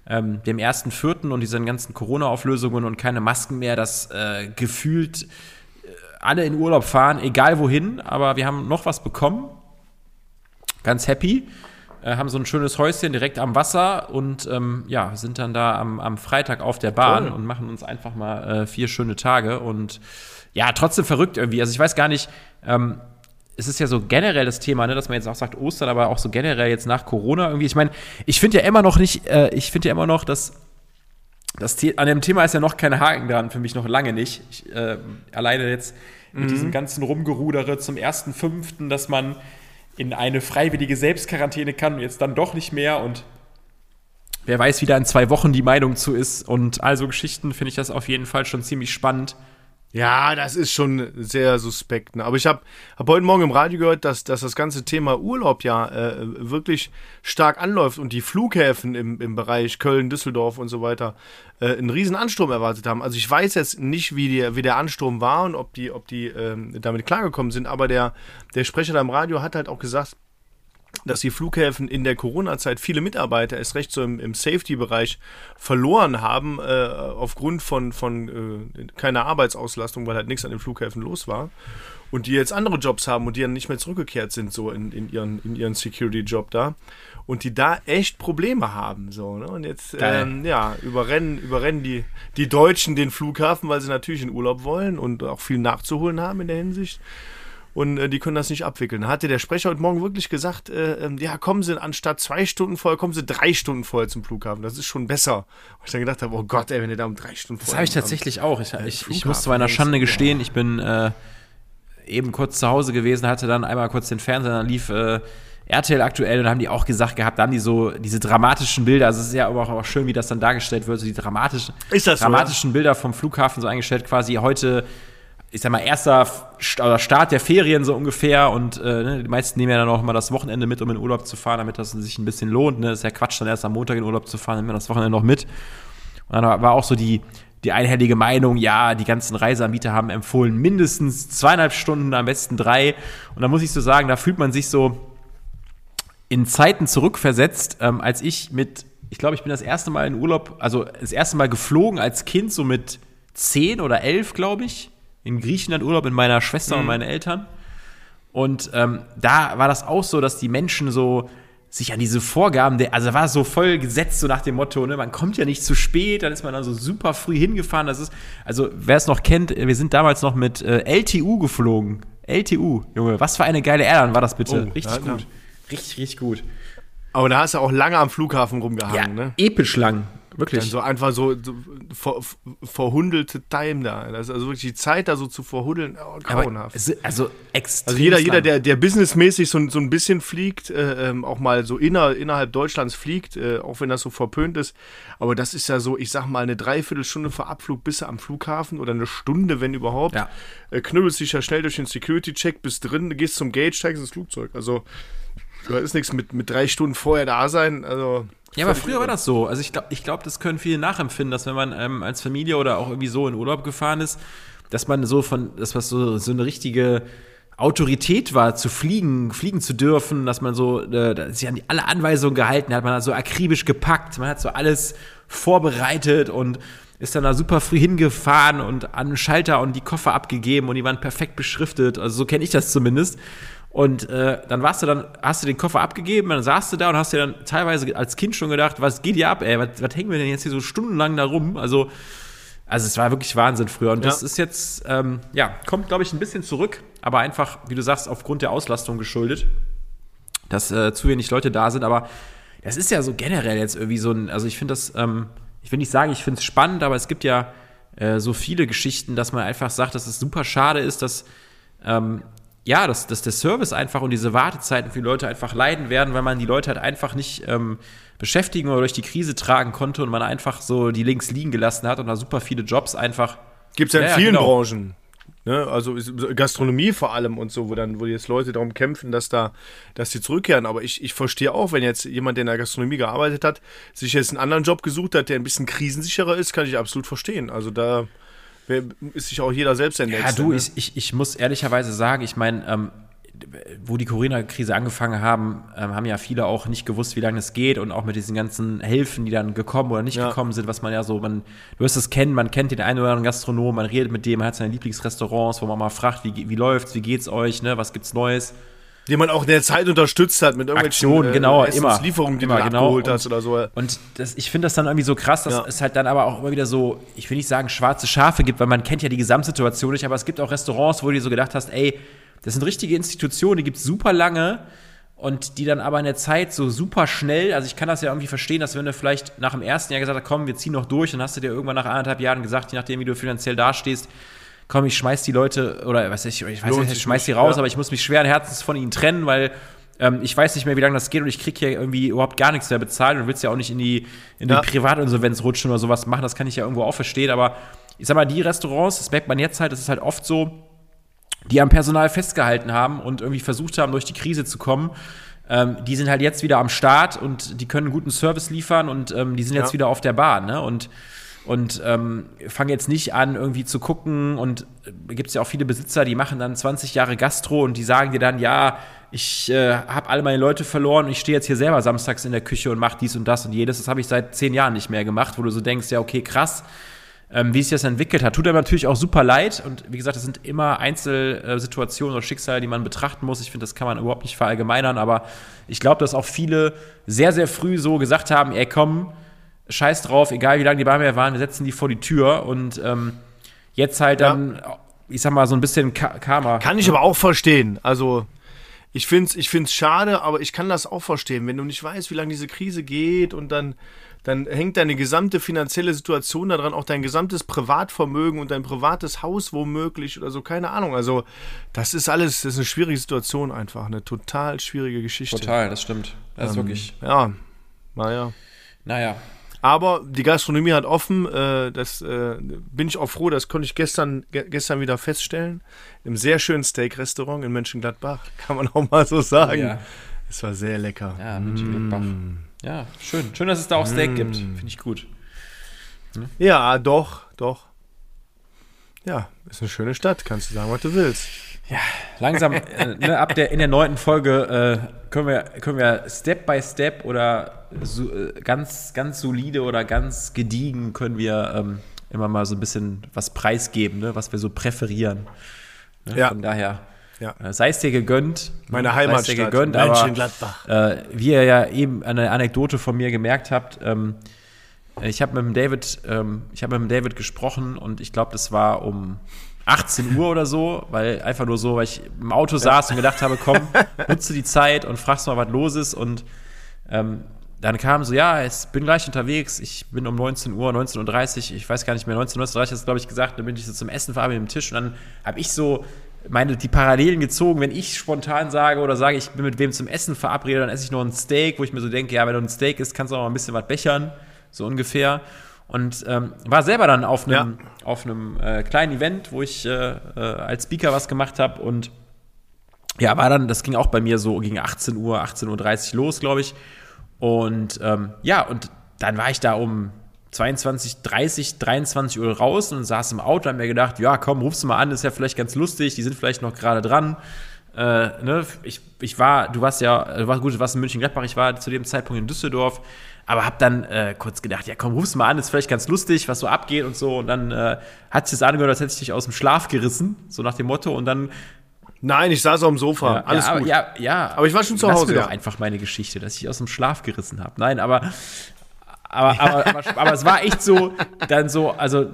ähm, dem ersten Vierten und diesen ganzen Corona-Auflösungen und keine Masken mehr, dass äh, gefühlt äh, alle in Urlaub fahren, egal wohin. Aber wir haben noch was bekommen. Ganz happy. Äh, haben so ein schönes Häuschen direkt am Wasser und ähm, ja, sind dann da am, am Freitag auf der Bahn Toll. und machen uns einfach mal äh, vier schöne Tage und ja, trotzdem verrückt irgendwie. Also ich weiß gar nicht, ähm, es ist ja so generell das Thema, ne, dass man jetzt auch sagt Ostern, aber auch so generell jetzt nach Corona irgendwie. Ich meine, ich finde ja immer noch nicht, äh, ich finde ja immer noch, dass das an dem Thema ist ja noch kein Haken dran, für mich noch lange nicht. Ich, äh, alleine jetzt mit mhm. diesem ganzen Rumgerudere zum ersten Fünften, dass man in eine freiwillige Selbstquarantäne kann und jetzt dann doch nicht mehr und wer weiß, wie da in zwei Wochen die Meinung zu ist und all so Geschichten finde ich das auf jeden Fall schon ziemlich spannend. Ja, das ist schon sehr suspekt. Ne? Aber ich habe hab heute Morgen im Radio gehört, dass, dass das ganze Thema Urlaub ja äh, wirklich stark anläuft und die Flughäfen im, im Bereich Köln, Düsseldorf und so weiter äh, einen riesen Ansturm erwartet haben. Also ich weiß jetzt nicht, wie, die, wie der Ansturm war und ob die, ob die ähm, damit klargekommen sind, aber der, der Sprecher da im Radio hat halt auch gesagt, dass die Flughäfen in der Corona-Zeit viele Mitarbeiter, erst recht so im, im Safety-Bereich, verloren haben, äh, aufgrund von, von äh, keiner Arbeitsauslastung, weil halt nichts an den Flughäfen los war. Und die jetzt andere Jobs haben und die dann nicht mehr zurückgekehrt sind, so in, in ihren, in ihren Security-Job da. Und die da echt Probleme haben. So, ne? Und jetzt ähm, ja, überrennen, überrennen die, die Deutschen den Flughafen, weil sie natürlich in Urlaub wollen und auch viel nachzuholen haben in der Hinsicht und äh, die können das nicht abwickeln. Da hatte der Sprecher heute Morgen wirklich gesagt, äh, ähm, ja, kommen Sie anstatt zwei Stunden vorher, kommen Sie drei Stunden vorher zum Flughafen. Das ist schon besser. Und ich dann gedacht habe, oh Gott, ey, wenn ihr da um drei Stunden vorher. Das habe ich tatsächlich auch. Ich, ich, ich muss zu meiner Schande gestehen, ich bin äh, eben kurz zu Hause gewesen, hatte dann einmal kurz den Fernseher, dann lief äh, RTL aktuell und haben die auch gesagt gehabt, da haben die so diese dramatischen Bilder, also es ist ja aber auch schön, wie das dann dargestellt wird, so die dramatischen, dramatischen so, ja? Bilder vom Flughafen so eingestellt, quasi heute ich sag mal, erster Start der Ferien so ungefähr und äh, ne, die meisten nehmen ja dann auch immer das Wochenende mit, um in Urlaub zu fahren, damit das sich ein bisschen lohnt. Ne? Ist ja Quatsch, dann erst am Montag in Urlaub zu fahren, nehmen wir das Wochenende noch mit. Und dann war auch so die, die einhellige Meinung, ja, die ganzen Reiseanbieter haben empfohlen, mindestens zweieinhalb Stunden, am besten drei. Und da muss ich so sagen, da fühlt man sich so in Zeiten zurückversetzt, ähm, als ich mit, ich glaube, ich bin das erste Mal in Urlaub, also das erste Mal geflogen als Kind, so mit zehn oder elf, glaube ich in Griechenland Urlaub mit meiner Schwester mhm. und meinen Eltern. Und ähm, da war das auch so, dass die Menschen so sich an diese Vorgaben, der, also war so voll gesetzt, so nach dem Motto, ne, man kommt ja nicht zu spät, dann ist man dann so super früh hingefahren. Das ist, also wer es noch kennt, wir sind damals noch mit äh, LTU geflogen. LTU, Junge, was für eine geile Airline war das bitte? Oh, richtig ja, gut. Ja. Richtig, richtig gut. Aber da hast du auch lange am Flughafen rumgehangen, ja, ne? Episch lang. Wirklich. Dann so einfach so, so ver, verhundelte Time da. Das ist also wirklich die Zeit da so zu verhuddeln, oh, grauenhaft. Aber, also extrem. Also jeder, jeder der, der businessmäßig so, so ein bisschen fliegt, äh, ähm, auch mal so inner, innerhalb Deutschlands fliegt, äh, auch wenn das so verpönt ist. Aber das ist ja so, ich sag mal, eine Dreiviertelstunde vor Abflug bist du am Flughafen oder eine Stunde, wenn überhaupt. Ja. Äh, knüppelst dich ja schnell durch den Security-Check, bist drin, gehst zum Gate, steigst ins Flugzeug. Also da ist nichts mit, mit drei Stunden vorher da sein. Also ja, aber früher war das so. Also ich glaube, ich glaub, das können viele nachempfinden, dass wenn man ähm, als Familie oder auch irgendwie so in Urlaub gefahren ist, dass man so von, dass was so, so eine richtige Autorität war, zu fliegen, fliegen zu dürfen, dass man so, äh, an die, alle Anweisungen gehalten hat, man hat so akribisch gepackt, man hat so alles vorbereitet und ist dann da super früh hingefahren und an den Schalter und die Koffer abgegeben und die waren perfekt beschriftet. Also so kenne ich das zumindest. Und äh, dann warst du dann, hast du den Koffer abgegeben, dann saßt du da und hast dir dann teilweise als Kind schon gedacht, was geht hier ab, ey, was, was hängen wir denn jetzt hier so stundenlang da rum? Also, also es war wirklich Wahnsinn früher. Und ja. das ist jetzt, ähm, ja, kommt, glaube ich, ein bisschen zurück, aber einfach, wie du sagst, aufgrund der Auslastung geschuldet, dass äh, zu wenig Leute da sind. Aber das ist ja so generell jetzt irgendwie so ein, also ich finde das, ähm, ich will nicht sagen, ich finde es spannend, aber es gibt ja äh, so viele Geschichten, dass man einfach sagt, dass es super schade ist, dass ähm, ja, dass, dass der Service einfach und diese Wartezeiten für die Leute einfach leiden werden, weil man die Leute halt einfach nicht ähm, beschäftigen oder durch die Krise tragen konnte und man einfach so die links liegen gelassen hat und da super viele Jobs einfach. Gibt es ja in ja, vielen genau. Branchen. Ne? Also Gastronomie vor allem und so, wo dann, wo jetzt Leute darum kämpfen, dass da, dass die zurückkehren. Aber ich, ich verstehe auch, wenn jetzt jemand, der in der Gastronomie gearbeitet hat, sich jetzt einen anderen Job gesucht hat, der ein bisschen krisensicherer ist, kann ich absolut verstehen. Also da ist sich auch jeder selbst der Nächste. Ja, du, ne? ich, ich, ich muss ehrlicherweise sagen, ich meine, ähm, wo die Corona-Krise angefangen haben, ähm, haben ja viele auch nicht gewusst, wie lange es geht und auch mit diesen ganzen Hilfen, die dann gekommen oder nicht Ja. gekommen sind, was man ja so, man, du wirst es kennen, man kennt den einen oder anderen Gastronom, man redet mit dem, man hat seine Lieblingsrestaurants, wo man mal fragt, wie, wie läuft's, wie geht's euch, ne, was gibt's Neues? Den man auch in der Zeit unterstützt hat mit irgendwelchen Aktionen, genau, immer. Lieferungen, die Immer, du genau. abgeholt Und- hast oder so. Und das, ich finde das dann irgendwie so krass, dass Ja. es halt dann aber auch immer wieder so, ich will nicht sagen schwarze Schafe gibt, weil man kennt ja die Gesamtsituation nicht, aber es gibt auch Restaurants, wo du dir so gedacht hast, ey, das sind richtige Institutionen, die gibt es super lange und die dann aber in der Zeit so super schnell, also ich kann das ja irgendwie verstehen, dass wenn du vielleicht nach dem ersten Jahr gesagt hast, komm, wir ziehen noch durch, dann hast du dir irgendwann nach anderthalb Jahren gesagt, je nachdem, wie du finanziell dastehst, komm, ich schmeiß die Leute, oder was weiß ich, ich weiß nicht, ich schmeiß die raus, ja. aber ich muss mich schweren Herzens von ihnen trennen, weil ähm, ich weiß nicht mehr, wie lange das geht und ich kriege hier irgendwie überhaupt gar nichts mehr bezahlt und willst ja auch nicht in die, in die Ja. Privatinsolvenz rutschen oder sowas machen, das kann ich ja irgendwo auch verstehen, aber ich sag mal, die Restaurants, das merkt man jetzt halt, das ist halt oft so, die am Personal festgehalten haben und irgendwie versucht haben, durch die Krise zu kommen, ähm, die sind halt jetzt wieder am Start und die können guten Service liefern und ähm, die sind jetzt Ja. wieder auf der Bahn, ne? Und und ähm, fangen jetzt nicht an, irgendwie zu gucken. Und äh, gibt es ja auch viele Besitzer, die machen dann 20 Jahre Gastro und die sagen dir dann, ja, ich äh, habe alle meine Leute verloren und ich stehe jetzt hier selber samstags in der Küche und mache dies und das und jedes. Das habe ich seit zehn Jahren nicht mehr gemacht, wo du so denkst, ja, okay, krass, ähm, wie sich das entwickelt hat. Tut einem natürlich auch super leid. Und wie gesagt, das sind immer Einzelsituationen oder Schicksale, die man betrachten muss. Ich finde, das kann man überhaupt nicht verallgemeinern. Aber ich glaube, dass auch viele sehr, sehr früh so gesagt haben, ey, komm, scheiß drauf, egal wie lange die bei mir waren, wir setzen die vor die Tür. Und ähm, jetzt halt dann, ich sag mal, so ein bisschen Ka Karma. Kann ich aber auch verstehen. Also, ich finde es ich find's schade, aber ich kann das auch verstehen. Wenn du nicht weißt, wie lange diese Krise geht und dann, dann hängt deine gesamte finanzielle Situation daran, auch dein gesamtes Privatvermögen und dein privates Haus womöglich oder so, keine Ahnung. Also, das ist alles, das ist eine schwierige Situation einfach, eine total schwierige Geschichte. Total, das stimmt. Das ist wirklich, Ja, naja. naja. Aber die Gastronomie hat offen. Äh, das äh, bin ich auch froh. Das konnte ich gestern, ge gestern wieder feststellen. Im sehr schönen Steak-Restaurant in Mönchengladbach. Kann man auch mal so sagen. Ja. Es war sehr lecker. Ja, Mönchengladbach. Ja, schön. Schön, dass es da auch Steak gibt. Finde ich gut. Ja, doch, doch. Ja, ist eine schöne Stadt. Kannst du sagen, was du willst. Langsam, äh, ne, ab der, in der neunten Folge äh, können, wir, können wir Step by Step oder so, äh, ganz, ganz solide oder ganz gediegen können wir ähm, immer mal so ein bisschen was preisgeben, ne, was wir so präferieren. Ne? Ja. Von daher, Ja. äh, sei es dir gegönnt. Meine ne, Heimatstadt, Sei es dir gegönnt, aber äh, wie ihr ja eben eine Anekdote von mir gemerkt habt, ähm, ich habe mit dem David, ähm, ich habe mit dem David gesprochen und ich glaube, das war um 18 Uhr oder so, weil einfach nur so, weil ich im Auto saß und gedacht habe, komm, nutze die Zeit und fragst mal, was los ist. Und ähm, dann kam so, ja, ich bin gleich unterwegs, ich bin um 19 Uhr, 19.30 Uhr, ich weiß gar nicht mehr, 19.30 Uhr hast du, glaube ich, gesagt, dann bin ich so zum Essen verabredet am Tisch. Und dann habe ich so meine, die Parallelen gezogen, wenn ich spontan sage oder sage, ich bin mit wem zum Essen verabredet, dann esse ich noch ein Steak, wo ich mir so denke, ja, wenn du ein Steak isst, kannst du auch mal ein bisschen was bechern, so ungefähr. Und ähm, war selber dann auf einem, auf einem äh, kleinen Event, wo ich äh, äh, als Speaker was gemacht habe und ja, war dann, das ging auch bei mir so gegen 18 Uhr, 18.30 Uhr los, glaube ich. Und ähm, ja, und dann war ich da um 22, 30, 23 Uhr raus und saß im Auto und hab mir gedacht, ja, komm, rufst du mal an, ist ja vielleicht ganz lustig, die sind vielleicht noch gerade dran. Äh, ne? ich, ich war, du warst ja, du warst gut, du warst in München-Gladbach, ich war zu dem Zeitpunkt in Düsseldorf, aber hab dann äh, kurz gedacht, ja komm, rufst mal an, ist vielleicht ganz lustig, was so abgeht und so. Und dann äh, hat sich das angehört, als hätte ich dich aus dem Schlaf gerissen, so nach dem Motto. Und dann Nein, ich saß auf dem Sofa. ja, Alles ja, gut. Ja, ja. Aber ich war schon zu Lass Hause, mir ja. doch einfach meine Geschichte, dass ich aus dem Schlaf gerissen habe. Nein, aber, aber, aber, aber, aber es war echt so, dann so, also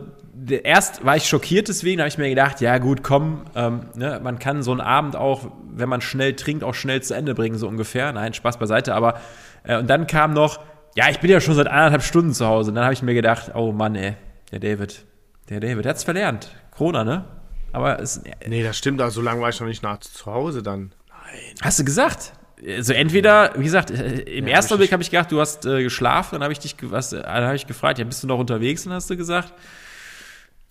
erst war ich schockiert deswegen, habe ich mir gedacht, ja gut, komm, ähm, ne, man kann so einen Abend auch, wenn man schnell trinkt, auch schnell zu Ende bringen, so ungefähr. Nein, Spaß beiseite, aber äh, und dann kam noch, ja, ich bin ja schon seit anderthalb Stunden zu Hause. Und dann habe ich mir gedacht, oh Mann, ey, der David, der David, der hat's verlernt. Corona, ne? Aber es, Nee, das stimmt. Also, so lange war ich noch nicht nach zu Hause dann. Hast du gesagt? Also entweder, wie gesagt, äh, im Ja, ersten Blick habe ich gedacht, du hast äh, geschlafen, dann habe ich dich, was, äh, dann habe ich gefragt, ja, bist du noch unterwegs? Und hast du gesagt,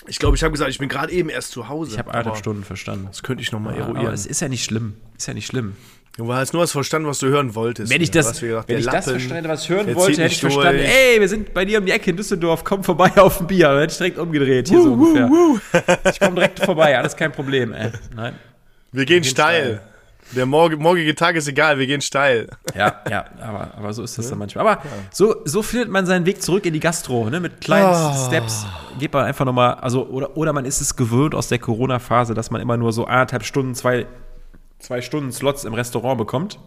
Ich glaube, ich habe gesagt, ich bin gerade eben erst zu Hause. ich habe anderthalb Stunden verstanden. Das könnte ich nochmal Ja, aber eruieren. es ist ja nicht schlimm. Ist ja nicht schlimm. Du hast nur was verstanden, was du hören wolltest. Wenn ich das, mir gedacht, wenn der ich das Lappen, verstanden, was ich hören der wollte, hätte ich nicht verstanden, durch. ey, wir sind bei dir um die Ecke in Düsseldorf, komm vorbei auf ein Bier. Dann hätte ich direkt umgedreht hier so ungefähr. Ich komme direkt vorbei, alles kein Problem, ey. Nein. Wir gehen gehen steil. Der morg morgige Tag ist egal, wir gehen steil. Ja, ja, aber, aber so ist das dann manchmal. Aber so, so findet man seinen Weg zurück in die Gastro, ne? Mit kleinen Oh. Steps geht man einfach nochmal, also, oder, oder man ist es gewöhnt aus der Corona-Phase, dass man immer nur so anderthalb Stunden, zwei, zwei Stunden Slots im Restaurant bekommt.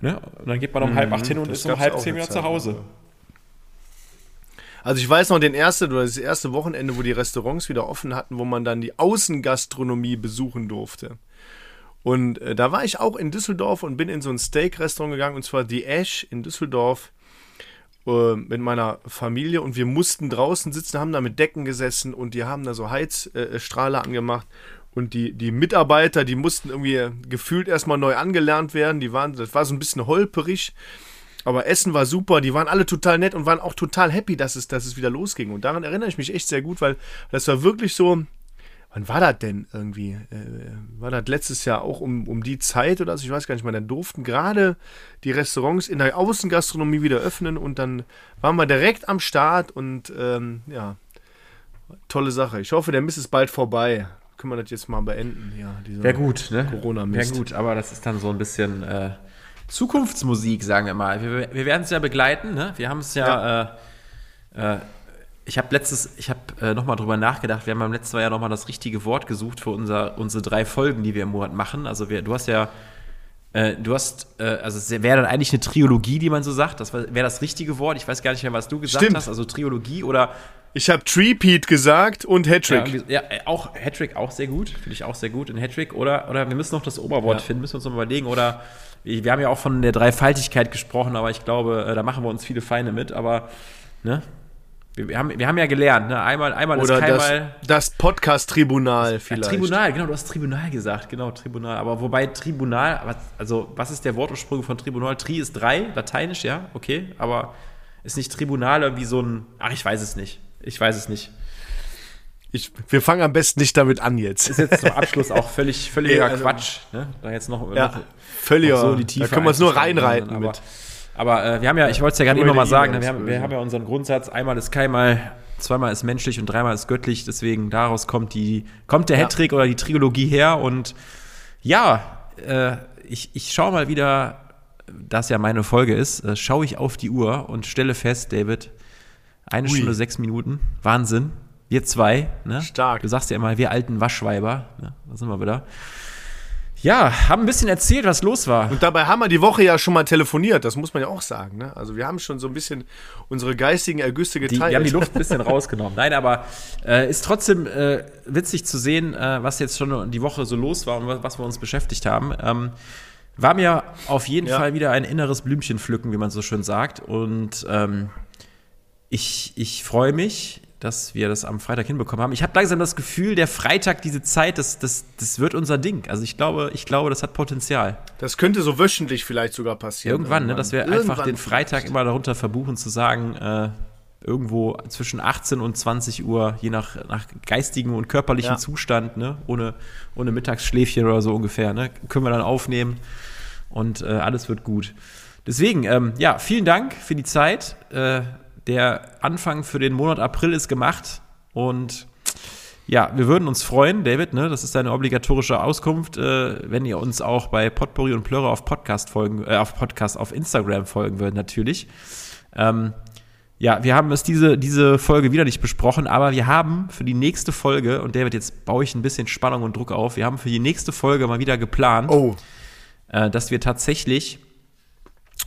Ne? Und dann geht man um halb acht hin und Mhm, ist um halb zehn wieder zu Hause. Also ich weiß noch den ersten oder das erste Wochenende, wo die Restaurants wieder offen hatten, wo man dann die Außengastronomie besuchen durfte. Und äh, da war ich auch in Düsseldorf und bin in so ein Steak-Restaurant gegangen, und zwar die Ash in Düsseldorf äh, mit meiner Familie und wir mussten draußen sitzen, haben da mit Decken gesessen und die haben da so Heizstrahler angemacht und die, die Mitarbeiter, die mussten irgendwie gefühlt erstmal neu angelernt werden, die waren, das war so ein bisschen holperig, aber Essen war super, die waren alle total nett und waren auch total happy, dass es, dass es wieder losging und daran erinnere ich mich echt sehr gut, weil das war wirklich so, wann war das denn irgendwie? Äh, war das letztes Jahr auch um, um die Zeit oder so? Ich weiß gar nicht mehr. Dann durften gerade die Restaurants in der Außengastronomie wieder öffnen und dann waren wir direkt am Start und ähm, ja, tolle Sache. Ich hoffe, der Mist ist bald vorbei. Können wir das jetzt mal beenden? Ja, diese Wäre gut, ne? Corona-Mist. Wäre gut, aber das ist dann so ein bisschen äh, Zukunftsmusik, sagen wir mal. Wir, wir werden es ja begleiten, ne? Wir haben es ja, Äh, äh, ich habe letztes, ich habe äh, nochmal drüber nachgedacht, wir haben beim letzten Mal ja nochmal das richtige Wort gesucht für unser, unsere drei Folgen, die wir im Monat machen. Also wir, du hast ja, äh, du hast, äh, also es wäre dann eigentlich eine Triologie, die man so sagt. Das wäre das richtige Wort. Ich weiß gar nicht mehr, was du gesagt Stimmt. hast. Also Triologie oder Ich habe Treepeat gesagt und ja, Hattrick. irgendwie- ja, äh, auch Hattrick auch sehr gut, finde ich auch sehr gut in Hattrick. Oder, oder wir müssen noch das Oberwort Ja. finden, müssen wir uns noch überlegen. Oder wir haben ja auch von der Dreifaltigkeit gesprochen, aber ich glaube, äh, da machen wir uns viele Feinde mit. Aber ne, wir, haben, wir haben ja gelernt, ne? einmal, einmal Oder ist das, keinmal. das Podcast-Tribunal Ja, vielleicht. Tribunal, genau, du hast Tribunal gesagt, genau, Tribunal. Aber wobei Tribunal, also was ist der Wortursprung von Tribunal? Tri ist drei, lateinisch, ja, okay, aber ist nicht Tribunal irgendwie so ein, ach, ich weiß es nicht. Ich weiß es nicht. Ich, wir fangen am besten nicht damit an jetzt. ist jetzt zum Abschluss auch völlig völliger also- Quatsch, ne? Da jetzt noch, Ja, noch völlig. noch so die Tiefe da können wir uns nur reinreiten aber, mit. Aber äh, wir haben ja, ich wollte es ja gerade eben noch mal sagen, ne? Wir, haben, wir haben ja unseren Grundsatz, einmal ist keinmal, zweimal ist menschlich und dreimal ist göttlich, deswegen daraus kommt die, kommt der Ja. Hattrick oder die Trilogie her und ja, äh, ich, ich schaue mal wieder, das ja meine Folge ist, äh, schaue ich auf die Uhr und stelle fest, David, eine Ui. Stunde sechs Minuten, Wahnsinn. Wir zwei, ne? Stark. Du sagst ja immer, wir alten Waschweiber, ne? da sind wir wieder. Ja, haben ein bisschen erzählt, was los war. Und dabei haben wir die Woche ja schon mal telefoniert, das muss man ja auch sagen. Ne? Also wir haben schon so ein bisschen unsere geistigen Ergüsse Die, geteilt. wir haben die Luft ein bisschen rausgenommen. Nein, aber äh, ist trotzdem äh, witzig zu sehen, äh, was jetzt schon die Woche so los war und was, was wir uns beschäftigt haben. Ähm, war mir auf jeden Ja. Fall wieder ein inneres Blümchen pflücken, wie man so schön sagt. Und ähm, ich, ich freue mich, dass wir das am Freitag hinbekommen haben. Ich habe langsam das Gefühl, der Freitag, diese Zeit, das, das, das wird unser Ding. Also ich glaube, ich glaube, das hat Potenzial. Das könnte so wöchentlich vielleicht sogar passieren. Irgendwann, ne, dass wir einfach Irgendwann den Freitag immer darunter verbuchen zu sagen, äh, irgendwo zwischen 18 und 20 Uhr, je nach, nach geistigem und körperlichem Ja. Zustand, ne, ohne, ohne Mittagsschläfchen oder so ungefähr, ne, können wir dann aufnehmen und äh, alles wird gut. Deswegen, ähm, ja, vielen Dank für die Zeit. Äh, der Anfang für den Monat April ist gemacht und ja, wir würden uns freuen, David, ne, das ist eine obligatorische Auskunft, äh, wenn ihr uns auch bei Potpourri und Plörre auf Podcast folgen, äh, auf Podcast, auf Instagram folgen würdet, natürlich. Ähm, ja, wir haben es diese, diese Folge wieder nicht besprochen, aber wir haben für die nächste Folge, und David, jetzt baue ich ein bisschen Spannung und Druck auf, wir haben für die nächste Folge mal wieder geplant, Oh, äh, dass wir tatsächlich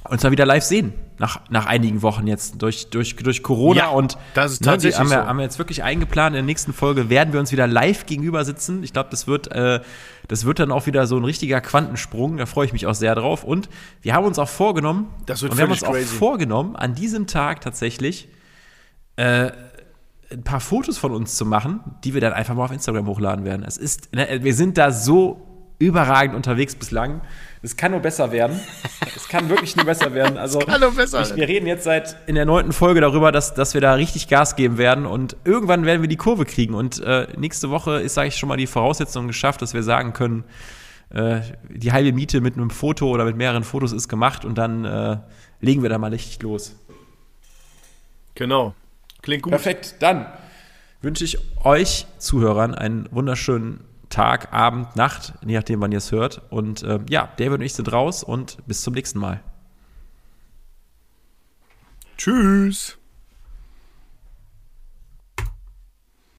uns mal wieder live sehen. Nach, nach einigen Wochen jetzt durch, durch, durch Corona Ja, und das ist ne, tatsächlich haben, wir, so. haben wir jetzt wirklich eingeplant. In der nächsten Folge werden wir uns wieder live gegenüber sitzen. Ich glaube, das wird, äh, das wird dann auch wieder so ein richtiger Quantensprung. Da freue ich mich auch sehr drauf. Und wir haben uns auch vorgenommen, Das wird und wir haben uns völlig auch crazy. vorgenommen, an diesem Tag tatsächlich äh, ein paar Fotos von uns zu machen, die wir dann einfach mal auf Instagram hochladen werden. Es ist, ne, wir sind da so überragend unterwegs bislang. Es kann nur besser werden. Es kann wirklich nur besser werden. Also, kann nur besser ich, werden. wir reden jetzt seit in der neunten Folge darüber, dass, dass wir da richtig Gas geben werden und irgendwann werden wir die Kurve kriegen. Und äh, nächste Woche ist, sage ich schon mal, die Voraussetzung geschafft, dass wir sagen können, äh, die halbe Miete mit einem Foto oder mit mehreren Fotos ist gemacht und dann äh, legen wir da mal richtig los. genau. Klingt gut. Perfekt, dann wünsche ich euch Zuhörern einen wunderschönen Tag, Abend, Nacht, je nachdem, wann ihr es hört. Und äh, ja, David und ich sind raus und bis zum nächsten Mal. Tschüss.